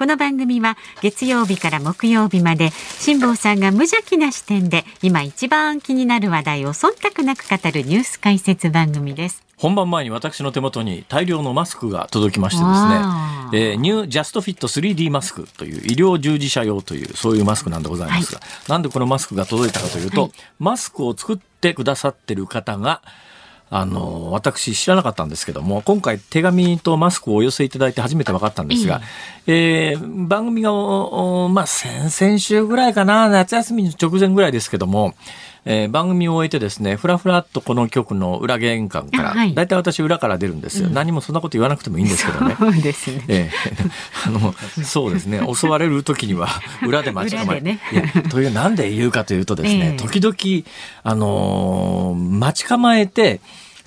この番組は月曜日から木曜日まで辛坊さんが無邪気な視点で今一番気になる話題を忖度なく語るニュース解説番組です。本番前に私の手元に大量のマスクが届きましてですね、えーニュージャストフィット 3D マスクという医療従事者用というそういうマスクなんでございますが、なんでこのマスクが届いたかというと、はい。マスクを作ってくださってる方があの私知らなかったんですけども今回手紙とマスクをお寄せいただいて初めて分かったんですが、えー番組がまあ先々週ぐらいかな夏休みの直前ぐらいですけども、えー番組を終えてですねふらふらっとこの局の裏玄関から、あはい。大体私裏から出るんですよ、何もそんなこと言わなくてもいいんですけどね。そうですね。ええ、あのそうですね。襲われる時には 裏で待ち構えね。というなんで言うかというとですね、ええ。時々、あのー待ち構えて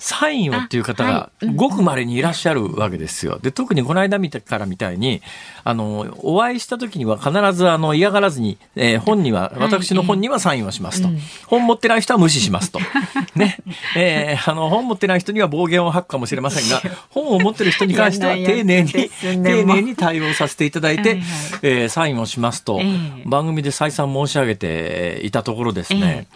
サインをっていう方あがごく稀にいらっしゃるわけですよ。で特にこの間見てからみたいにあのお会いした時には必ずあの嫌がらずに、えー本にははい私の本にはサインをしますと、うん。本持ってない人は無視しますと。ね。えーあの本持ってない人には暴言を吐くかもしれませんが本を持ってる人に関しては 丁寧に丁寧に対応させていただいて、はいはい。えーサインをしますと、ええ。番組で再三申し上げていたところですね、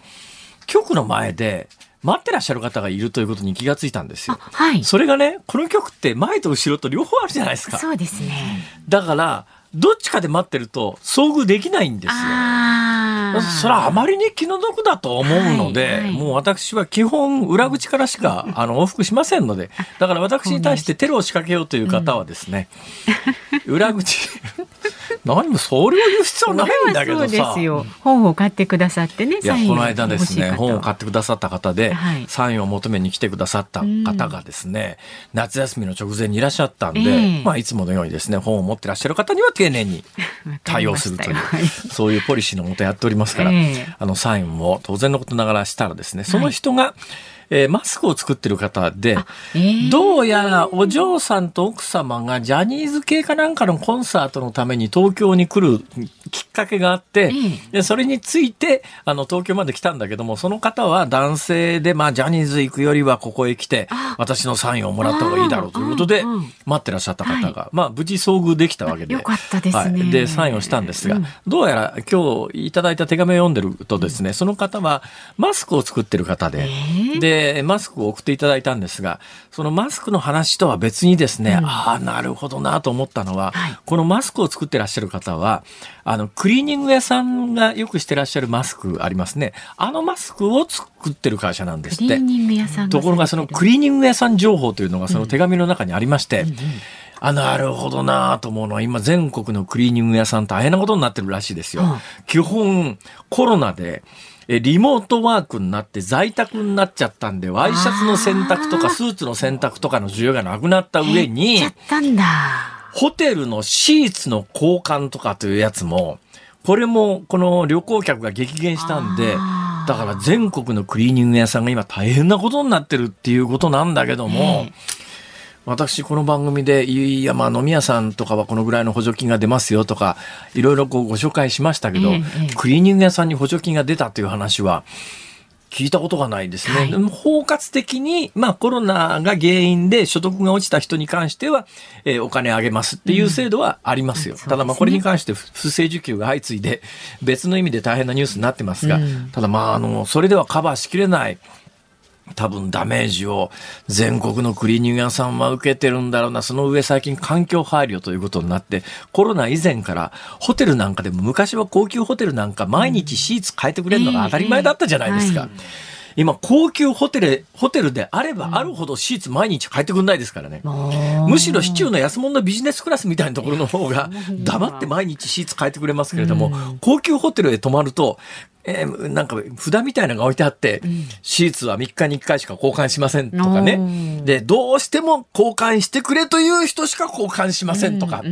局の前で待ってらっしゃる方がいるということに気がついたんですあよ。はい。それがね、この局って前と後ろと両方あるじゃないですか。そうですね。だから、どっちかで待ってると遭遇できないんですよ。ああ。それはあまりに気の毒だと思うので、はいはいもう私は基本裏口からしかあの往復しませんので、だから私に対してテロを仕掛けようという方はですね、裏口、何もそれを言う必要ないんだけどですよ。本を買ってくださってね。いやサインこの間ですね本を買ってくださった方で、はい。サインを求めに来てくださった方がですね、夏休みの直前にいらっしゃったんで、ええ。まあ、いつものようにですね本を持ってらっしゃる方には丁寧に 対応するというそういうポリシーのもとやっておりますから、ええ。あのサインを当然のことながらしたらですねその人が、えーマスクを作ってる方で、えー。どうやらお嬢さんと奥様がジャニーズ系かなんかのコンサートのために東京に来るきっかけがあって、えでそれについてあの東京まで来たんだけどもその方は男性で、まあ、ジャニーズ行くよりはここへ来てあ。私のサインをもらった方がいいだろうということでうんうん待ってらっしゃった方が、まあ、無事遭遇できたわけで。よかったですね。はい、でサインをしたんですが、うん。どうやら今日いただいた手紙を読んでるとですねその方はマスクを作ってる方で。えーで、マスクを送っていただいたんですが、そのマスクの話とは別にですね、うんああ、なるほどなと思ったのは、はいこのマスクを作ってらっしゃる方は、あの、クリーニング屋さんがよくしてらっしゃるマスクありますね。あのマスクを作ってる会社なんですって。クリーニング屋さんところがそのクリーニング屋さん情報というのがその手紙の中にありまして、あ、なるほどなと思うのは、今全国のクリーニング屋さん大変なことになってるらしいですよ。うん基本、コロナで、えリモートワークになって在宅になっちゃったんで、ワイシャツの洗濯とかスーツの洗濯とかの需要がなくなった上にちゃ、ったんだ。ホテルのシーツの交換とかというやつも、これもこの旅行客が激減したんで、だから全国のクリーニング屋さんが今大変なことになってるっていうことなんだけども、ええ私この番組で、いやまあ飲み屋さんとかはこのぐらいの補助金が出ますよとか、いろいろこうご紹介しましたけど、ええええクリーニング屋さんに補助金が出たという話は、聞いたことがないですね。はい包括的に、まあコロナが原因で所得が落ちた人に関しては、えーお金あげますっていう制度はありますよ。うんただまあこれに関して不不正受給が相次いで別の意味で大変なニュースになってますが、うんただまああの、それではカバーしきれない。多分ダメージを全国のクリーニング屋さんは受けてるんだろうな。その上最近環境配慮ということになって、コロナ以前からホテルなんかでも昔は高級ホテルなんか毎日シーツ変えてくれるのが当たり前だったじゃないですか。今高級ホテル、ホテルであればあるほどシーツ毎日変えてくんないですからね。むむしろ市中の安物のビジネスクラスみたいなところの方が黙って毎日シーツ変えてくれますけれども、高級ホテルへ泊まるとえーなんか札みたいなのが置いてあって、シーツは3日に1回しか交換しませんとかね。で、どうしても交換してくれという人しか交換しませんとか。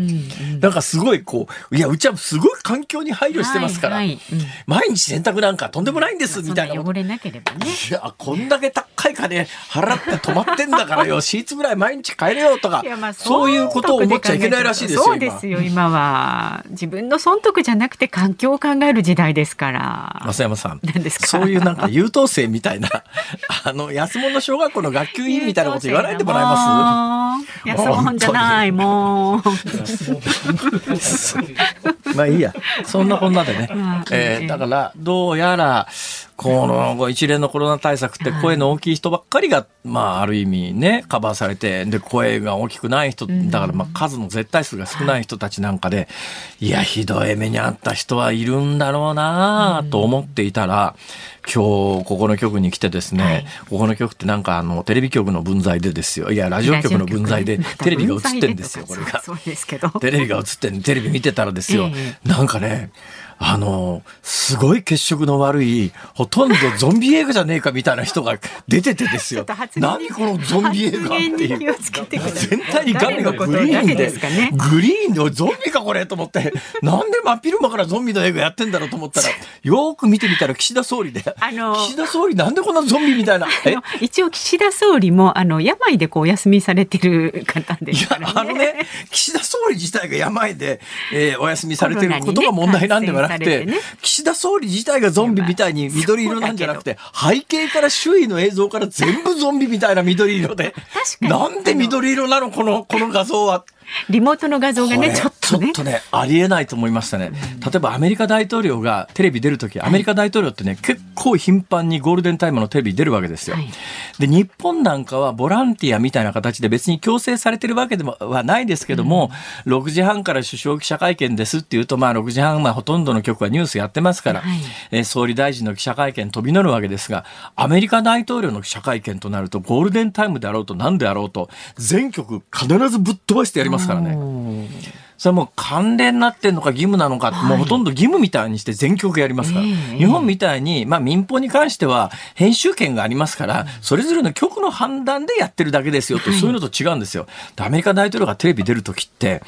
なんかすごいこう、いや、うちはすごい環境に配慮してますから、はいはいうん毎日洗濯なんかとんでもないんです、みたいな汚れなければね。いや、こんだけ高い金払って泊まってんだからよ、シーツぐらい毎日買えるよとかいやまあ、そういうことを思っちゃいけないらしいですよ。そうですよ、今は。自分の損得じゃなくて環境を考える時代ですから。今増山さん。そういうなんか優等生みたいな、あの、安物小学校の学級委員みたいなこと言わないでもらえます？いや、そうもんじゃない、もう。まあいいや。そんなこんなでね。うん。えーだから、どうやら、この一連のコロナ対策って声の大きい人ばっかりが、まあある意味ね、カバーされて、で、声が大きくない人、だからまあ数の絶対数が少ない人たちなんかで、い。や、ひどい目にあった人はいるんだろうなと思っていたら、今日、ここの局に来てですね、はいここの局ってなんかあの、テレビ局の分際でですよ。いや、ラジオ局の分際で、テレビが映ってんですよ、これが。そうですけど。テレビが映ってんテレビ見てたらですよ、えなんかね、あの、すごい血色の悪い、ほとんどゾンビ映画じゃねえかみたいな人が出ててですよ。何このゾンビ映画っていう。を。つけて全体に画面がグリーンで、ね。グリーンのゾンビかこれと思って、なんで真っ昼間からゾンビの映画やってんだろうと思ったら、よーく見てみたら岸田総理で、あの岸田総理なんでこんなゾンビみたいな、一応岸田総理もあの病でこうお休みされてる方で。いや。あのね、岸田総理自体が病で、えーお休みされてることが問題なんではなくて、コロナにね感染されてね。岸田総理自体がゾンビみたいに緑色なんじゃなくて、背景から周囲の映像から全部ゾンビみたいな緑色で、確かに。なんで緑色なのこの、この画像は。リモートの画像がねちょっとね。ちょっとね、ありえないと思いましたね。例えばアメリカ大統領がテレビ出るとき、アメリカ大統領ってね、結構頻繁にゴールデンタイムのテレビ出るわけですよ。はい。で、日本なんかはボランティアみたいな形で別に強制されてるわけでもはないですけども、6時半から首相記者会見ですっていうと、まあ6時半、まあほとんどの局はニュースやってますから、はい。えー総理大臣の記者会見飛び乗るわけですが、アメリカ大統領の記者会見となると、ゴールデンタイムであろうと何であろうと、全局必ずぶっ飛ばしてやりますからね。それはもう関連になってんのか義務なのか、もうほとんど義務みたいにして全局やりますから。ええ。日本みたいに、まあ民放に関しては編集権がありますから、それぞれの局の判断でやってるだけですよと、そういうのと違うんですよ。でアメリカ大統領がテレビ出るときって、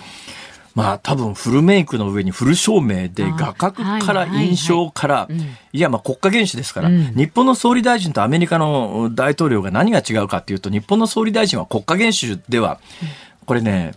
まあ多分フルメイクの上にフル照明であ画角から印象からうん、いやまあ国家元首ですから、うん。日本の総理大臣とアメリカの大統領が何が違うかっていうと、日本の総理大臣は国家元首では、これね、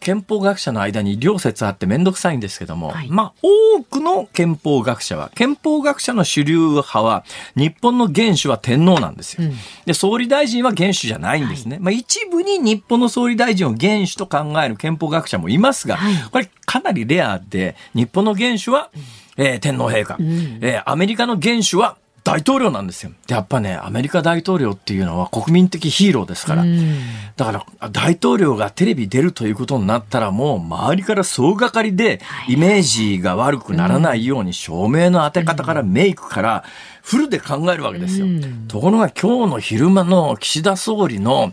憲法学者の間に両説あってめんどくさいんですけども、はい。まあ多くの憲法学者は、憲法学者の主流派は、日本の元首は天皇なんですよ。うん。で、総理大臣は元首じゃないんですね。まあ一部に日本の総理大臣を元首と考える憲法学者もいますが、はい。これかなりレアで、日本の元首は、えー天皇陛下、ん。えーアメリカの元首は大統領なんですよ。でやっぱね、アメリカ大統領っていうのは国民的ヒーローですから、うん。だから大統領がテレビ出るということになったらもう周りから総がかりでイメージが悪くならないように照明の当て方からメイクからフルで考えるわけですよ。うん。ところが今日の昼間の岸田総理の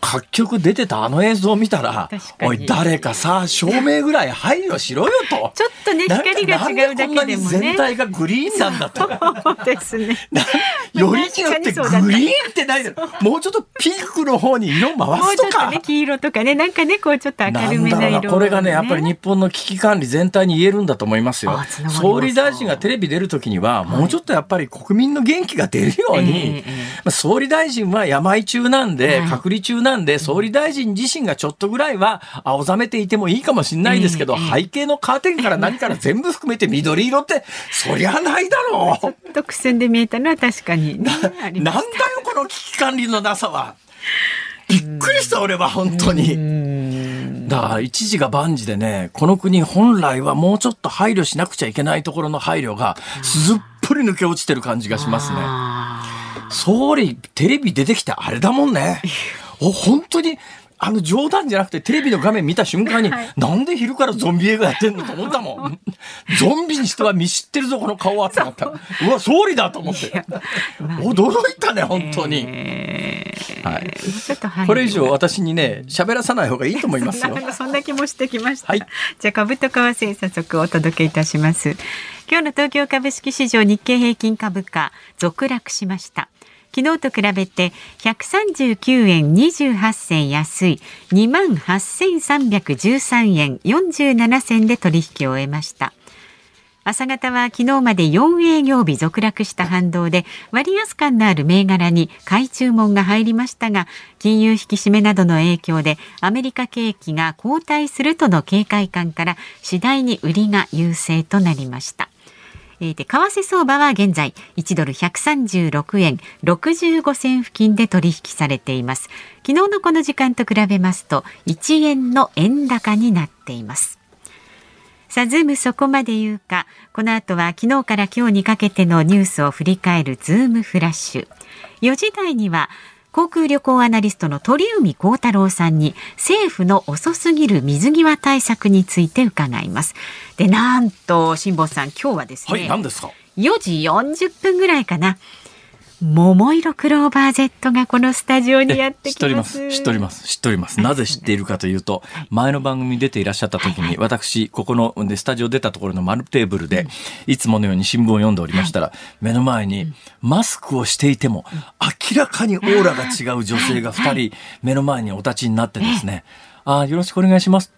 各局出てたあの映像を見たらおい、誰かさ、照明ぐらい配慮しろよと。ちょっとね光が違うだけでもね全体がグリーンなんだと。そうですね。なよりによってグリーンってないだろ。もうちょっとピンクの方に色回すとか。ちょっとね黄色とかねなんかねこうちょっと明るめな色、んだろうなこれがね、やっぱり日本の危機管理全体に言えるんだと思いますよ総理大臣がテレビ出るときには、もうちょっとやっぱり国民の元気が出るように、ええええまあ総理大臣は病中なんで、はい隔離中なんで、総理大臣自身がちょっとぐらいは青ざめていてもいいかもしれないですけど、ええ背景のカーテンから何から全部含めて緑色って、そりゃないだろう。ちょっと苦戦で見えたのは確かにねなんだよ、この危機管理のなさは。びっくりした、俺は、本当に。だから、一時が万事でね、この国本来はもうちょっと配慮しなくちゃいけないところの配慮が、すっぽり抜け落ちてる感じがしますね。あ総理、テレビ出てきてあれだもんね。お、本当に、あの冗談じゃなくてテレビの画面見た瞬間に、はいなんで昼からゾンビ映画やってんのと思ったもん。ゾンビにしては見知ってるぞ、この顔はって思った。うわ、総理だと思って。まあ驚いたね、本当に。これ以上私にね、喋らさない方がいいと思いますよそん。なそんな気もしてきました。はいじゃあ株と為替早速お届けいたします。今日の東京株式市場日経平均株価続落しました。昨日と比べて139円28銭安い28,313円47銭で取引を終えました。朝方は昨日まで4営業日続落した反動で割安感のある銘柄に買い注文が入りましたが金融引き締めなどの影響でアメリカ景気が後退するとの警戒感から次第に売りが優勢となりました。えーで為替相場は現在1ドル136円65銭付近で取引されています昨日のこの時間と比べますと1円の円高になっていますさあ、ズームそこまで言うか。この後は昨日から今日にかけてのニュースを振り返るズームフラッシュ。4時台には航空旅行アナリストの鳥海高太郎さんに政府の遅すぎる水際対策について伺います。で、なんと、辛坊さん、今日はですね、はい、何ですか？4時40分ぐらいかな。桃色クローバー Z がこのスタジオにやって知っております。す。知っております。知っております。なぜ知っているかというと、前の番組に出ていらっしゃった時に、私、ここのでスタジオ出たところの丸テーブルで、いつものように新聞を読んでおりましたら、目の前にマスクをしていても、明らかにオーラが違う女性が2人、目の前にお立ちになってですね、あーよろしくお願いします。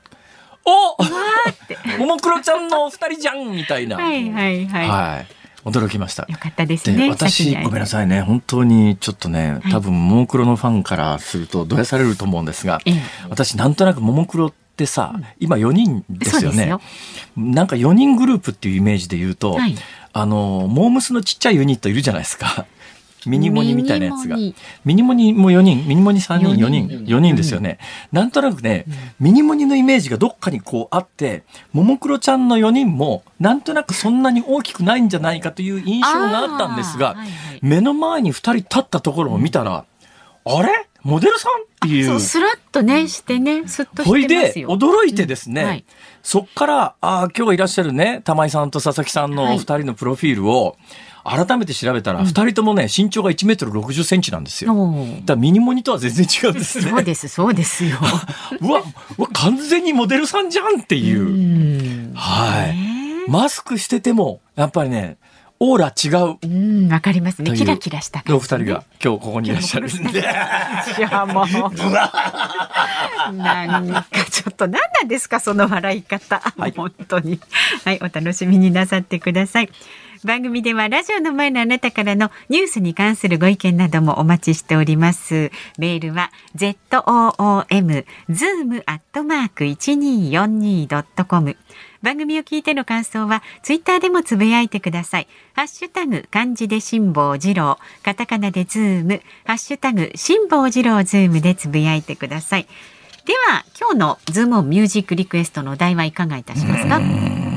お ももクロちゃんのお二人じゃんみたいな。はいはいはい。はい。驚きました。よかったですでね。私、ごめんなさいね。本当にちょっとね、多分、ももクロのファンからすると、どやされると思うんですが、ええ私、なんとなくももクロってさ、今4人ですよねよ。なんか4人グループっていうイメージで言うと、はいあの、モームスのちっちゃいユニットいるじゃないですか。ミニモニみたいなやつが。ミニモニ。も4人、ミニモニ3人、4 4人、人。4人ですよね。なんとなくね、ミニモニのイメージがどっかにこうあって、ももクロちゃんの4人も、なんとなくそんなに大きくないんじゃないかという印象があったんですが、はいはい。目の前に2人立ったところを見たら、あれ？モデルさん？っていう。そう、スラッとね、してね、スッとほいで、してますよ。驚いてですね、うん。はい。そっから、ああ、今日いらっしゃるね、玉井さんと佐々木さんのはいお二人のプロフィールを、改めて調べたら、二人ともね、身長が1メートル60センチなんですよ。だミニモニとは全然違うんですね。そうです、そうですよ。うわ、うわ、完全にモデルさんじゃんっていう。うんはい。ねマスクしてても、やっぱりね、オーラ違う。うん、わかりますね。キラキラした感じ、お二人が今日ここにいらっしゃるんで。いや、もう。なんかちょっと何なんですか、その笑い方。はい本当に。はい、お楽しみになさってください。番組ではラジオの前のあなたからのニュースに関するご意見などもお待ちしております。メールは z o o m zoom アットマーク一二四二ドットコム。番組を聞いての感想はツイッターでもつぶやいてください。ハッシュタグ漢字で辛坊治郎、カタカナでズーム、ハッシュタグ辛坊治郎ズームでつぶやいてください。では今日のズームミュージックリクエストのお題はいかがいたしますか？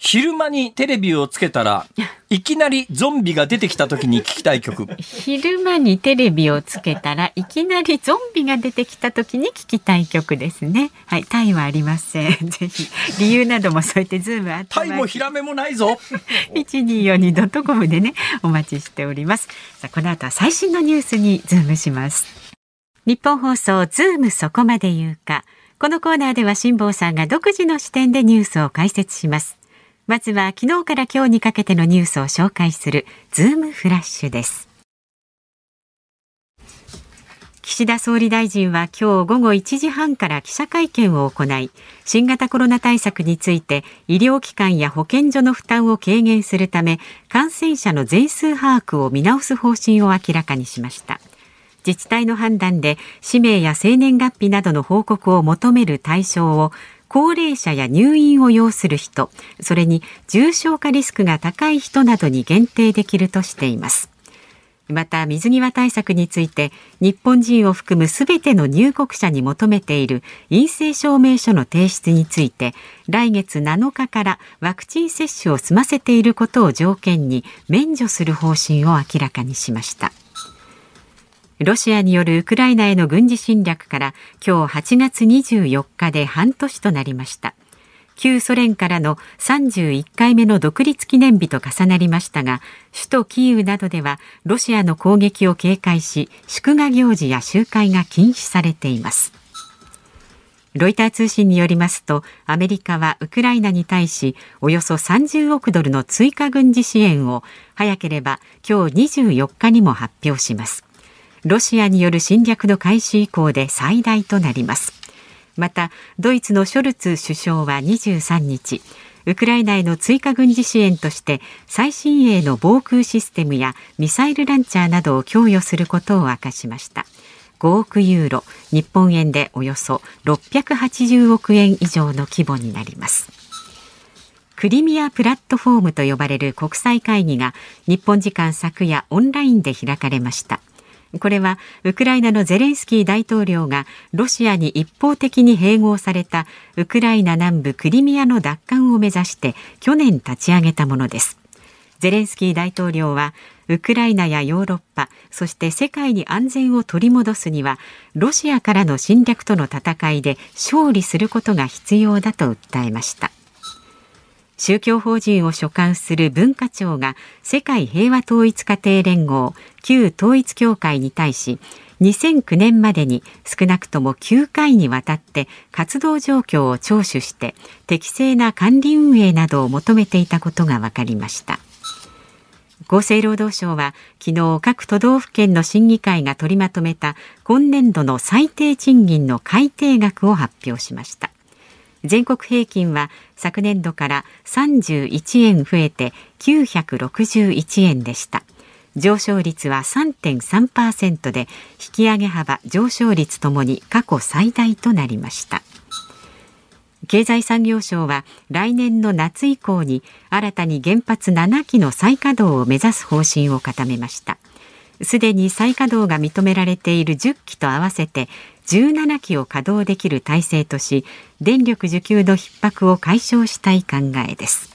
昼間にテレビをつけたら、いきなりゾンビが出てきた時に聞きたい曲。昼間にテレビをつけたらいきなりゾンビが出てきた時に聞きたい曲ですね。はい、他意はありません。ぜひ理由なども添えてズームあタイもヒラメもないぞ。一二四二ドットコムでねお待ちしております。さあこの後は最新のニュースにズームします。ニッポン放送ズームそこまで言うか。このコーナーでは辛坊さんが独自の視点でニュースを解説します。まずは昨日から今日にかけてのニュースを紹介するズームフラッシュです。岸田総理大臣は今日午後1時半から記者会見を行い、新型コロナ対策について医療機関や保健所の負担を軽減するため、感染者の全数把握を見直す方針を明らかにしました。自治体の判断で氏名や生年月日などの報告を求める対象を高齢者や入院を要する人、それに重症化リスクが高い人などに限定できるとしています。また水際対策について日本人を含むすべての入国者に求めている陰性証明書の提出について来月7日からワクチン接種を済ませていることを条件に免除する方針を明らかにしました。ロシアによるウクライナへの軍事侵略から今日8月24日で半年となりました。旧ソ連からの31回目の独立記念日と重なりましたが首都キーウなどではロシアの攻撃を警戒し祝賀行事や集会が禁止されています。ロイター通信によりますとアメリカはウクライナに対しおよそ30億ドルの追加軍事支援を早ければ今日24日にも発表します。ロシアによる侵略の開始以降で最大となります。またドイツのショルツ首相は23日ウクライナへの追加軍事支援として最新鋭の防空システムやミサイルランチャーなどを供与することを明かしました。5億ユーロ日本円でおよそ680億円以上の規模になります。クリミアプラットフォームと呼ばれる国際会議が日本時間昨夜オンラインで開かれました。これはウクライナのゼレンスキー大統領がロシアに一方的に併合されたウクライナ南部クリミアの奪還を目指して去年立ち上げたものです。ゼレンスキー大統領はウクライナやヨーロッパそして世界に安全を取り戻すにはロシアからの侵略との戦いで勝利することが必要だと訴えました。宗教法人を所管する文化庁が世界平和統一家庭連合旧統一協会に対し2009年までに少なくとも9回にわたって活動状況を聴取して適正な管理運営などを求めていたことが分かりました。厚生労働省は昨日各都道府県の審議会が取りまとめた今年度の最低賃金の改定額を発表しました全国平均は昨年度から31円増えて961円でした。上昇率は3.3%で引き上げ幅上昇率ともに過去最大となりました。経済産業省は来年の夏以降に新たに原発7基の再稼働を目指す方針を固めました。すでに再稼働が認められている10基と合わせて17基を稼働できる体制とし電力需給の逼迫を解消したい考えです。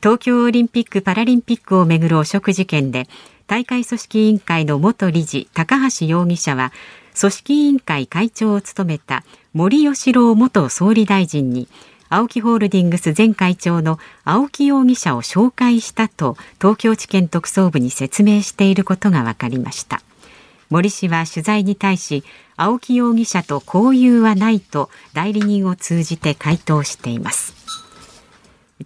東京オリンピック・パラリンピックをめぐる汚職事件で大会組織委員会の元理事高橋容疑者は組織委員会会長を務めた森喜朗元総理大臣に ＡＯＫＩ ホールディングス前会長の青木容疑者を紹介したと東京地検特捜部に説明していることが分かりました。森氏は取材に対し青木容疑者と交友はないと代理人を通じて回答しています。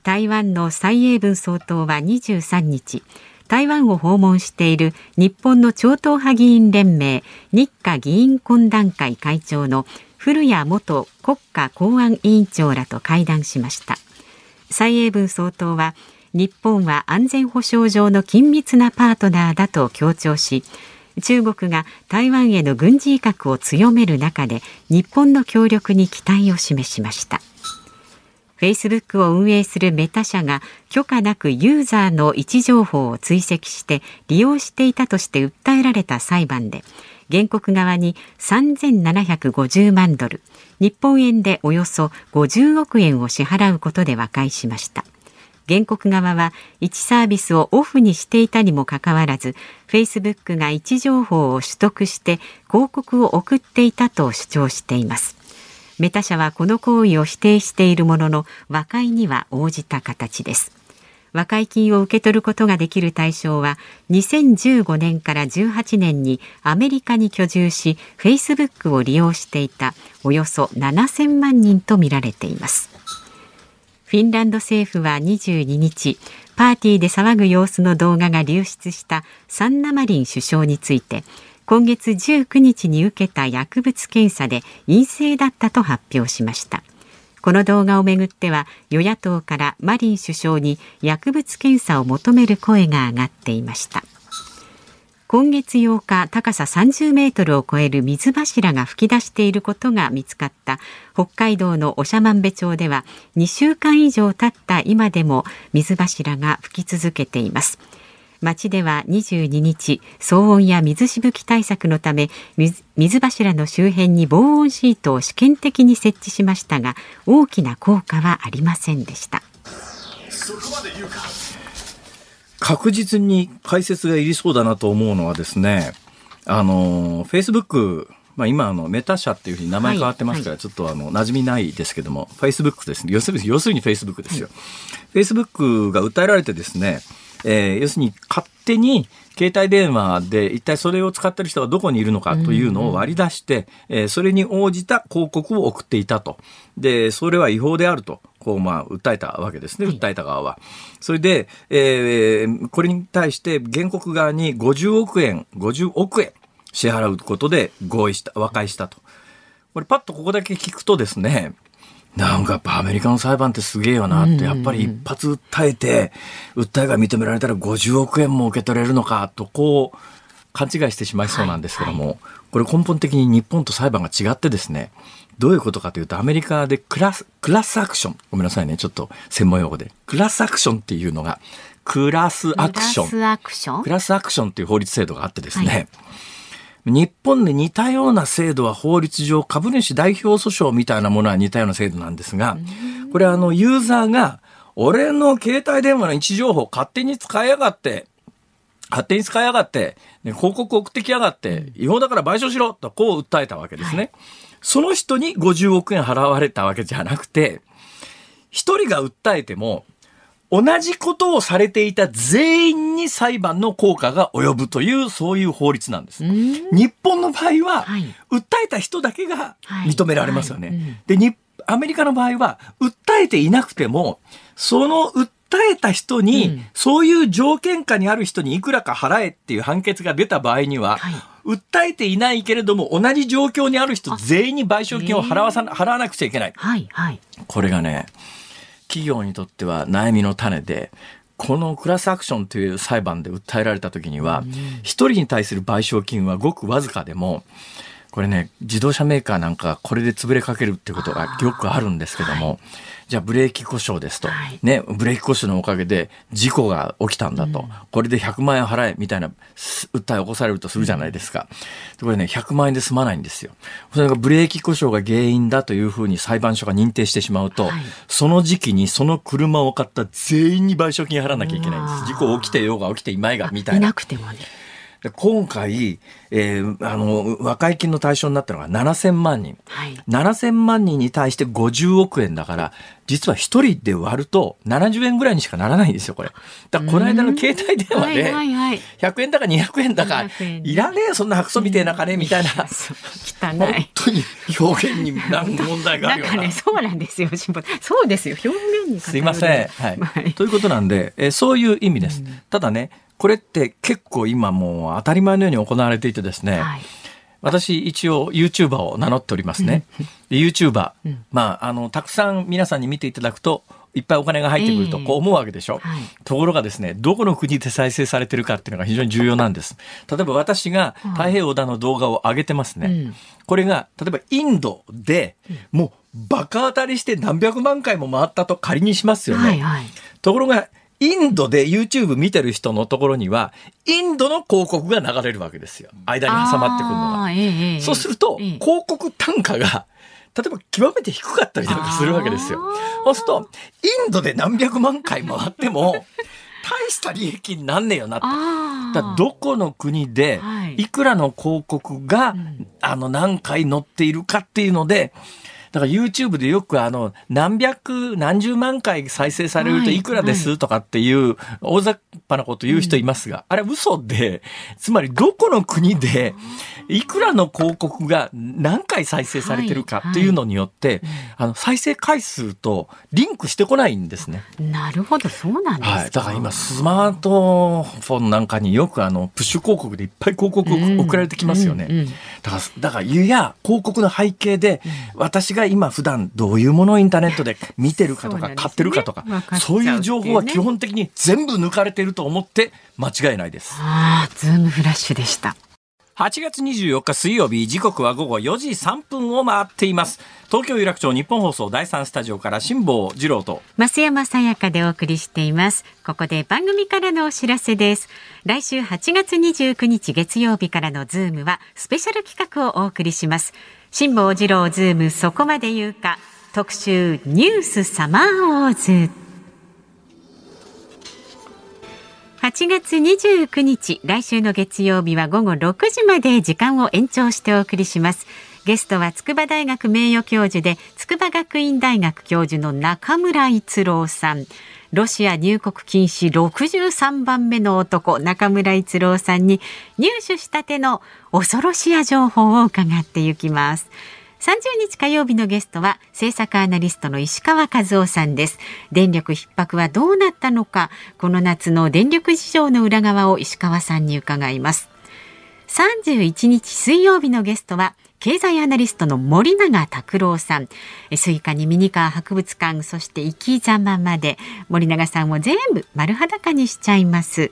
台湾の蔡英文総統は23日台湾を訪問している日本の超党派議員連盟日華議員懇談会会長の古谷元国家公安委員長らと会談しました。蔡英文総統は日本は安全保障上の緊密なパートナーだと強調し中国が台湾への軍事威嚇を強める中で日本の協力に期待を示しました。フェイスブックを運営するメタ社が許可なくユーザーの位置情報を追跡して利用していたとして訴えられた裁判で原告側に3750万ドル日本円でおよそ50億円を支払うことで和解しました。原告側は1サービスをオフにしていたにもかかわらずフェイスブックが位置情報を取得して広告を送っていたと主張しています。メタ社はこの行為を否定しているものの和解には応じた形です。和解金を受け取ることができる対象は2015年から18年にアメリカに居住しフェイスブックを利用していたおよそ7000万人とみられています。フィンランド政府は22日パーティーで騒ぐ様子の動画が流出したサンナマリン首相について今月19日に受けた薬物検査で陰性だったと発表しました。この動画をめぐっては与野党からマリン首相に薬物検査を求める声が上がっていました。今月8日高さ30メートルを超える水柱が噴き出していることが見つかった。北海道の長万部町では2週間以上経った今でも水柱が噴き続けています。町では22日騒音や水しぶき対策のため水柱の周辺に防音シートを試験的に設置しましたが大きな効果はありませんでした。確実に解説がいりそうだなと思うのはですねあの、フェイスブック、まあ今あのメタ社っていうふうに名前変わってますから、ちょっとあの馴染みないですけども、フェイスブックですね。要するに、要するにフェイスブックですよ。フェイスブックが訴えられてですね、えー、要するに勝手に携帯電話で一体それを使ってる人がどこにいるのかというのを割り出して、えー、それに応じた広告を送っていたと。で、それは違法であると。こう、まあ、訴えたわけですね、訴えた側は。それで、えー、これに対して原告側に50億円、50億円支払うことで合意した、和解したと。これパッとここだけ聞くとですね、なんかやっぱアメリカの裁判ってすげえよなって、やっぱり一発訴えて、訴えが認められたら50億円も受け取れるのかと、こう、勘違いしてしまいそうなんですけども、これ根本的に日本と裁判が違ってですね、どういうことかというと、アメリカでクラス、クラスアクション。ごめんなさいね、ちょっと専門用語で。クラスアクションっていうのが、クラスアクション。クラスアクション？クラスアクションっていう法律制度があってですね、はい日本で似たような制度は法律上株主代表訴訟みたいなものは似たような制度なんですが、これあのユーザーが俺の携帯電話の位置情報勝手に使いやがって、勝手に使いやがって、広告送ってきやがって、違法だから賠償しろとこう訴えたわけですね。はい、その人に50億円払われたわけじゃなくて、一人が訴えても、同じことをされていた全員に裁判の効果が及ぶという、そういう法律なんです。日本の場合は、はい、訴えた人だけが認められますよね。はい。はいうん、で、に、アメリカの場合は、訴えていなくても、その訴えた人に、うん、そういう条件下にある人にいくらか払えっていう判決が出た場合には、訴えていないけれども、同じ状況にある人全員に賠償金を払わさ、払わなくちゃいけない。はいはい、これがね、企業にとっては悩みの種で、このクラスアクションという裁判で訴えられた時には、一人に対する賠償金はごくわずかでも、これね、自動車メーカーなんかこれで潰れかけるってことがよくあるんですけども、じゃあブレーキ故障ですと、はい、ね、ブレーキ故障のおかげで事故が起きたんだと、うん、これで100万円払えみたいな訴えを起こされるとするじゃないですか。これね、100万円で済まないんですよ。それがブレーキ故障が原因だというふうに裁判所が認定してしまうと、はい、その時期にその車を買った全員に賠償金払わなきゃいけないんです。事故起きてようが起きていまいがみたいな。いなくてもね。今回、えー、あの、和解金の対象になったのが7000万人。はい、7000万人に対して50億円だから、実は1人で割ると70円ぐらいにしかならないんですよ、これ。だからこの間の携帯電話で、100円だか200円だか、いらねえそんな白素みてえな金みたいな。汚い。本当に表現に何問題があるような。なんかね、そうなんですよ、そうですよ、表現にすいません。はい。ということなんで、えー、そういう意味です。ただね、これって結構今もう当たり前のように行われていてですね、はい、私一応 YouTuber を名乗っておりますね。YouTuber、うん、まあ、あの、たくさん皆さんに見ていただくと、いっぱいお金が入ってくるとこう思うわけでしょ、えーはい、ところがですねどこの国で再生されてるかっていうのが非常に重要なんです。例えば私が太平洋横断の動画を上げてますね、はい、これが例えばインドでもうバカ当たりして何百万回も回ったと仮にしますよね、はいはい、ところがインドで YouTube 見てる人のところには、インドの広告が流れるわけですよ。間に挟まってくるのが。ええ、そうすると、広告単価が、例えば極めて低かったりなんかするわけですよ。そうすると、インドで何百万回回っても、大した利益になんねえよなって。だどこの国で、いくらの広告が、あの、何回載っているかっていうので、だから YouTube でよくあの、何百、何十万回再生されるといくらですとかっていう大雑把なこと言う人いますが、あれ嘘で、つまりどこの国で、いくらの広告が何回再生されてるかっていうのによって、あの、再生回数とリンクしてこないんですね。なるほど、そうなんですか。はい。だから今、スマートフォンなんかによくあの、プッシュ広告でいっぱい広告送られてきますよね。だから、だから、ゆや広告の背景で、私が今普段どういうものをインターネットで見てるかとか、買ってるかとか、そういう情報は基本的に全部抜かれていると思って間違いないです。ああ、ズームフラッシュでした。8月24日水曜日時刻は午後4時3分を回っています。東京有楽町ニッポン放送第3スタジオから辛坊治郎と。増山さやかでお送りしています。ここで番組からのお知らせです。来週8月29日月曜日からのズームはスペシャル企画をお送りします辛坊治郎ズームそこまで言うか。特集ニュースサマーウォーズ。8月29日来週の月曜日は午後6時まで時間を延長してお送りします。ゲストは筑波大学名誉教授で筑波学院大学教授の中村逸郎さん。ロシア入国禁止63番目の男中村逸郎さんに入手したての恐ろしや情報を伺っていきます。30日火曜日のゲストは政策アナリストの石川和夫さんです。電力逼迫はどうなったのかこの夏の電力事情の裏側を石川さんに伺います。31日水曜日のゲストは経済アナリストの森永卓郎さん。スイカにミニカー博物館そして生き様まで。森永さんを全部丸裸にしちゃいます。9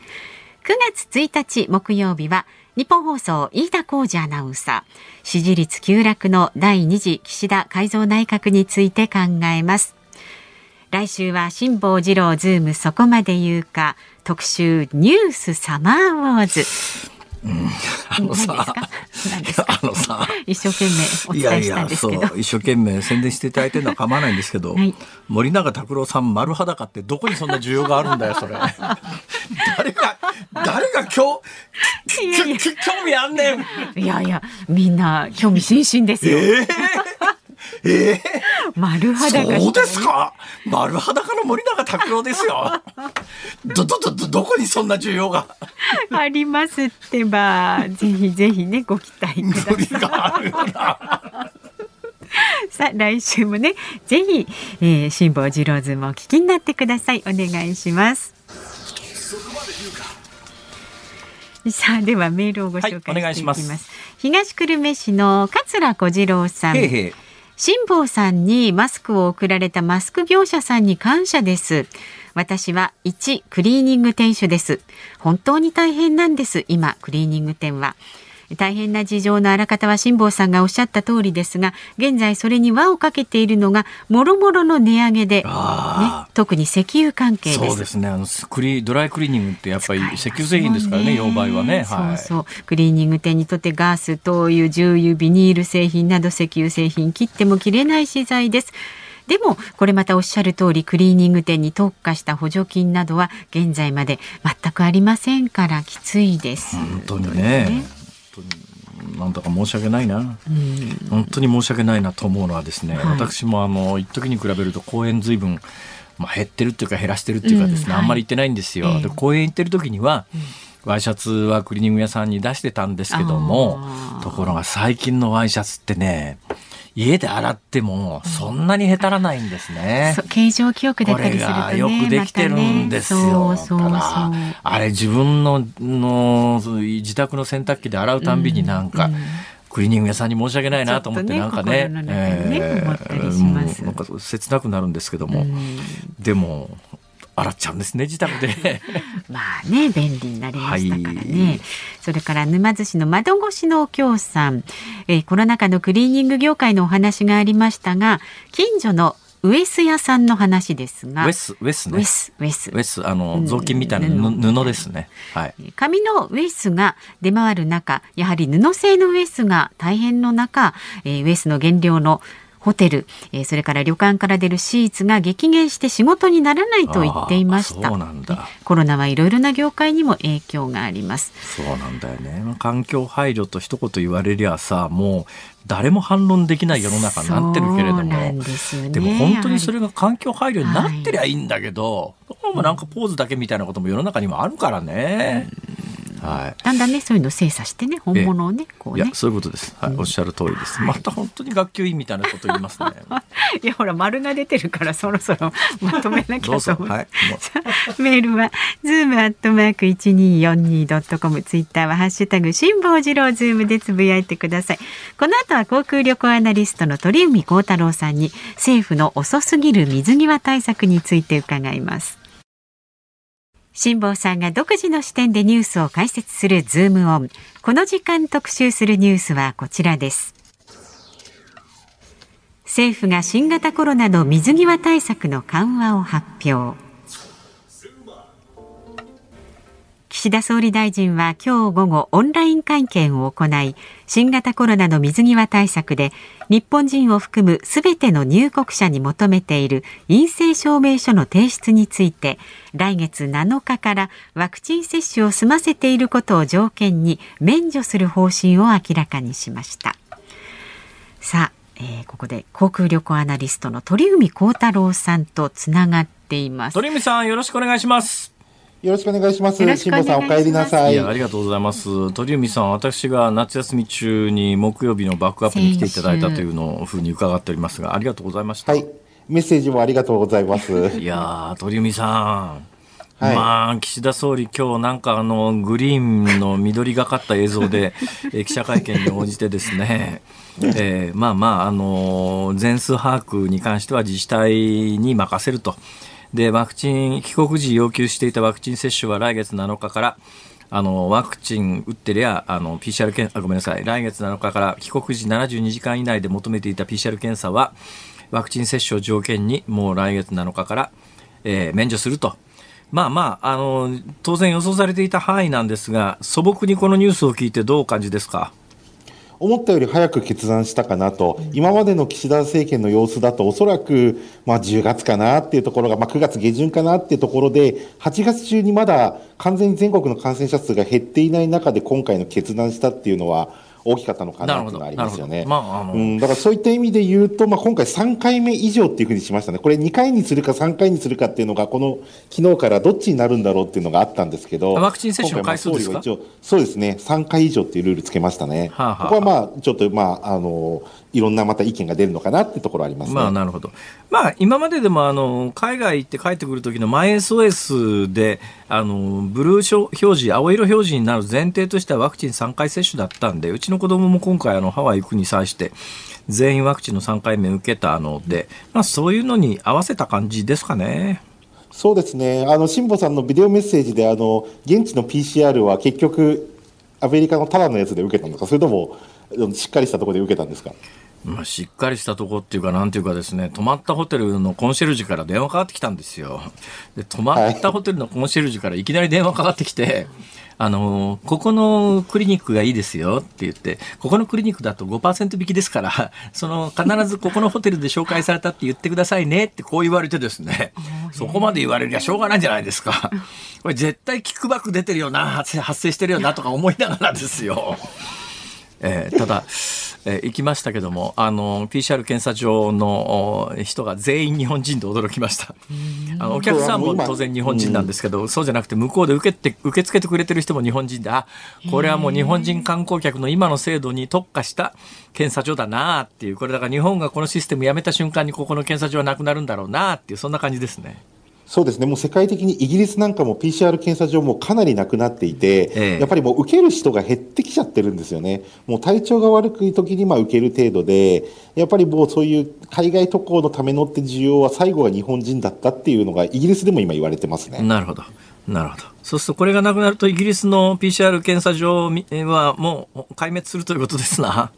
月1日木曜日はニッポン放送飯田浩司アナウンサー。支持率急落の第2次岸田改造内閣について考えます。来週は辛坊治郎ズームそこまで言うか。特集ニュースサマーウォーズ。うん、あのさ、あのさ、一生懸命お伝えしたんですけど。いやいや一生懸命宣伝していただいてるのは構わないんですけど、はい、森永卓郎さん丸裸ってどこにそんな需要があるんだよ、それ。誰が、誰が今日、いやいや興味あんねん。いやいや、みんな興味津々ですよ。えー？ええー、丸裸、ね、そうですか？丸裸の森永卓郎ですよ。ど、ど、ど、どこにそんな需要が？ありますってば、ぜひぜひね、ご期待ください。さあ来週もねぜひ、えー、辛坊治郎ズもお聞きになってください。お願いします。さあではメールをご紹介していきます。はい、東久留米市の桂小次郎さん。へへ辛坊さんにマスクを送られたマスク業者さんに感謝です。私は1クリーニング店主です。本当に大変なんです。今、クリーニング店は。大変な事情のあらかたは辛坊さんがおっしゃった通りですが現在それに輪をかけているのがもろもろの値上げで、ね、特に石油関係そうですね。あのクリドライクリーニングってやっぱり石油製品ですからね溶媒はね、はい、そうそう。クリーニング店にとってガース灯油重油ビニール製品など石油製品切っても切れない資材です。でもこれまたおっしゃる通りクリーニング店に特化した補助金などは現在まで全くありませんからきついです。本当にねなんだか申し訳ないな、本当に申し訳ないなと思うのはですね、はい、私もあの一時に比べると公演ずいぶん、まあ、減ってるっていうか減らしてるっていうかですね、うんはい、あんまり行ってないんですよ。で公演行ってる時には、ワイシャツはクリーニング屋さんに出してたんですけどもところが最近のワイシャツってね家で洗ってもそんなにへたらないんですね。うん、形状記憶だったりすると、ね、よくできてるんですよ。まそうそうそう。あれ自分のの自宅の洗濯機で洗うたんびになんか、うん。うんクリーニング屋さんに申し訳ないなと思ってなんかね、ねえー、なんか切なくなるんですけども、でも洗っちゃうんですね自宅で まあね便利になりましたからね、はい、それから沼津市の窓越しのお京さん、えー、コロナ禍のクリーニング業界のお話がありましたが近所のウエス屋さんの話ですが。ウエス、ウエスね。ウエス、ウエス。ウエス、あの、雑巾みたいな布ですね。はい。紙のウエスが出回る中、やはり布製のウエスが大変の中、えー、ウエスの原料のホテル、えー、それから旅館から出るシーツが激減して仕事にならないと言っていました。コロナはいろいろな業界にも影響があります。そうなんだよね。環境配慮と一言言われりゃさもう誰も反論できない世の中になってるけれども。で、ね,、も本当にそれが環境配慮になってりゃいいんだけど、はい、どうもなんかポーズだけみたいなことも世の中にもあるからね。うんはい、だんだんねそういうのを精査してね本物をねこうね。いやそういうことです、はい、おっしゃる通りです、また本当に学級委員みたいなこと言いますね。いやほら丸が出てるからそろそろまとめなきゃと思う。はい、メールはズームアットマーク一二四二ドットコム。ツイッターはハッシュタグ辛坊治郎ズームでつぶやいてください。この後は航空旅行アナリストの鳥海高太郎さんに政府の遅すぎる水際対策について伺います辛坊さんが独自の視点でニュースを解説するズームオン。この時間特集するニュースはこちらです。政府が新型コロナの水際対策の緩和を発表。岸田総理大臣は今日午後オンライン会見を行い新型コロナの水際対策で日本人を含むすべての入国者に求めている陰性証明書の提出について来月7日からワクチン接種を済ませていることを条件に免除する方針を明らかにしました。さあ、えー、ここで航空旅行アナリストの鳥海高太郎さんとつながっています。鳥海さんよろしくお願いします。よろしくお願いします。辛坊さんお帰りなさい。いやありがとうございます。鳥海さん、私が夏休み中に木曜日のバックアップに来ていただいたというのをふうに伺っておりますが、ありがとうございました。はい。メッセージもありがとうございます。いや鳥海さん。はい、まあ、岸田総理、今日なんかあのグリーンの緑がかった映像で、え記者会見に応じてですね、えー、まあまあ、あの全数把握に関しては自治体に任せると。で、ワクチン、帰国時要求していたワクチン接種は来月7日から、あの、ワクチン打ってりゃ、あの、PCR 検査、ごめんなさい、来月7日から帰国時72時間以内で求めていた PCR 検査は、ワクチン接種を条件に、もう来月7日から、えー、免除すると。まあまあ、あの、当然予想されていた範囲なんですが、素朴にこのニュースを聞いてどうお感じですか？思ったより早く決断したかなと、今までの岸田政権の様子だと、おそらく、まあ、10月かなっていうところが、まあ、9月下旬かなっていうところで、8月中にまだ完全に全国の感染者数が減っていない中で、今回の決断したっていうのは、大きかったのかなというのがありますよね。まあ、あのうん、だからそういった意味で言うと、まあ、今回3回目以上っていうふうにしましたね。これ2回にするか3回にするかっていうのが、この昨日からどっちになるんだろうっていうのがあったんですけど、ワクチン接種の回数ですか？そうですね、3回以上っていうルールつけましたね。はあはあ、ここはまあ、ちょっとまあ、あの、いろんなまた意見が出るのかなってところあります、ね、まあ、なるほど。まあ、今まででもあの海外行って帰ってくる時のマイ SOS であのブルー表示、青色表示になる前提としてはワクチン3回接種だったんで、うちの子供も今回あのハワイ行くに際して全員ワクチンの3回目受けたので、まあ、そういうのに合わせた感じですかね。そうですね。あの、辛坊さんのビデオメッセージで、あの、現地の PCR は結局、アメリカのただのやつで受けたのか、それとも、しっかりしたところで受けたんですか？まあ、しっかりしたとこっていうか、なんていうかですね、泊まったホテルのコンシェルジュから電話かかってきたんですよ。で、泊まったホテルのコンシェルジュからいきなり電話かかってきて、あの、ここのクリニックがいいですよって言って、ここのクリニックだと5%引きですから、その、必ずここのホテルで紹介されたって言ってくださいねってこう言われてですね、そこまで言われりゃしょうがないじゃないですか。これ絶対キックバック出てるよな、発生してるよなとか思いながらですよ。えー、ただ、えー、行きましたけどもあの PCR 検査場の人が全員日本人で驚きました。あのお客さんも当然日本人なんですけど、そうじゃなくて向こうで受けて受け付けてくれてる人も日本人であこれはもう日本人観光客の今の制度に特化した検査所だなっていうこれだから日本がこのシステムやめた瞬間にここの検査所はなくなるんだろうなっていうそんな感じですね。そうですね、もう世界的にイギリスなんかも PCR 検査場もかなりなくなっていて、ええ、やっぱりもう受ける人が減ってきちゃってるんですよね。もう体調が悪い時にまあ受ける程度で、やっぱりもうそういう海外渡航のためのって需要は最後は日本人だったっていうのがイギリスでも今言われてますね。なるほど。なるほど。そうするとこれがなくなるとイギリスの PCR 検査場はもう壊滅するということですな。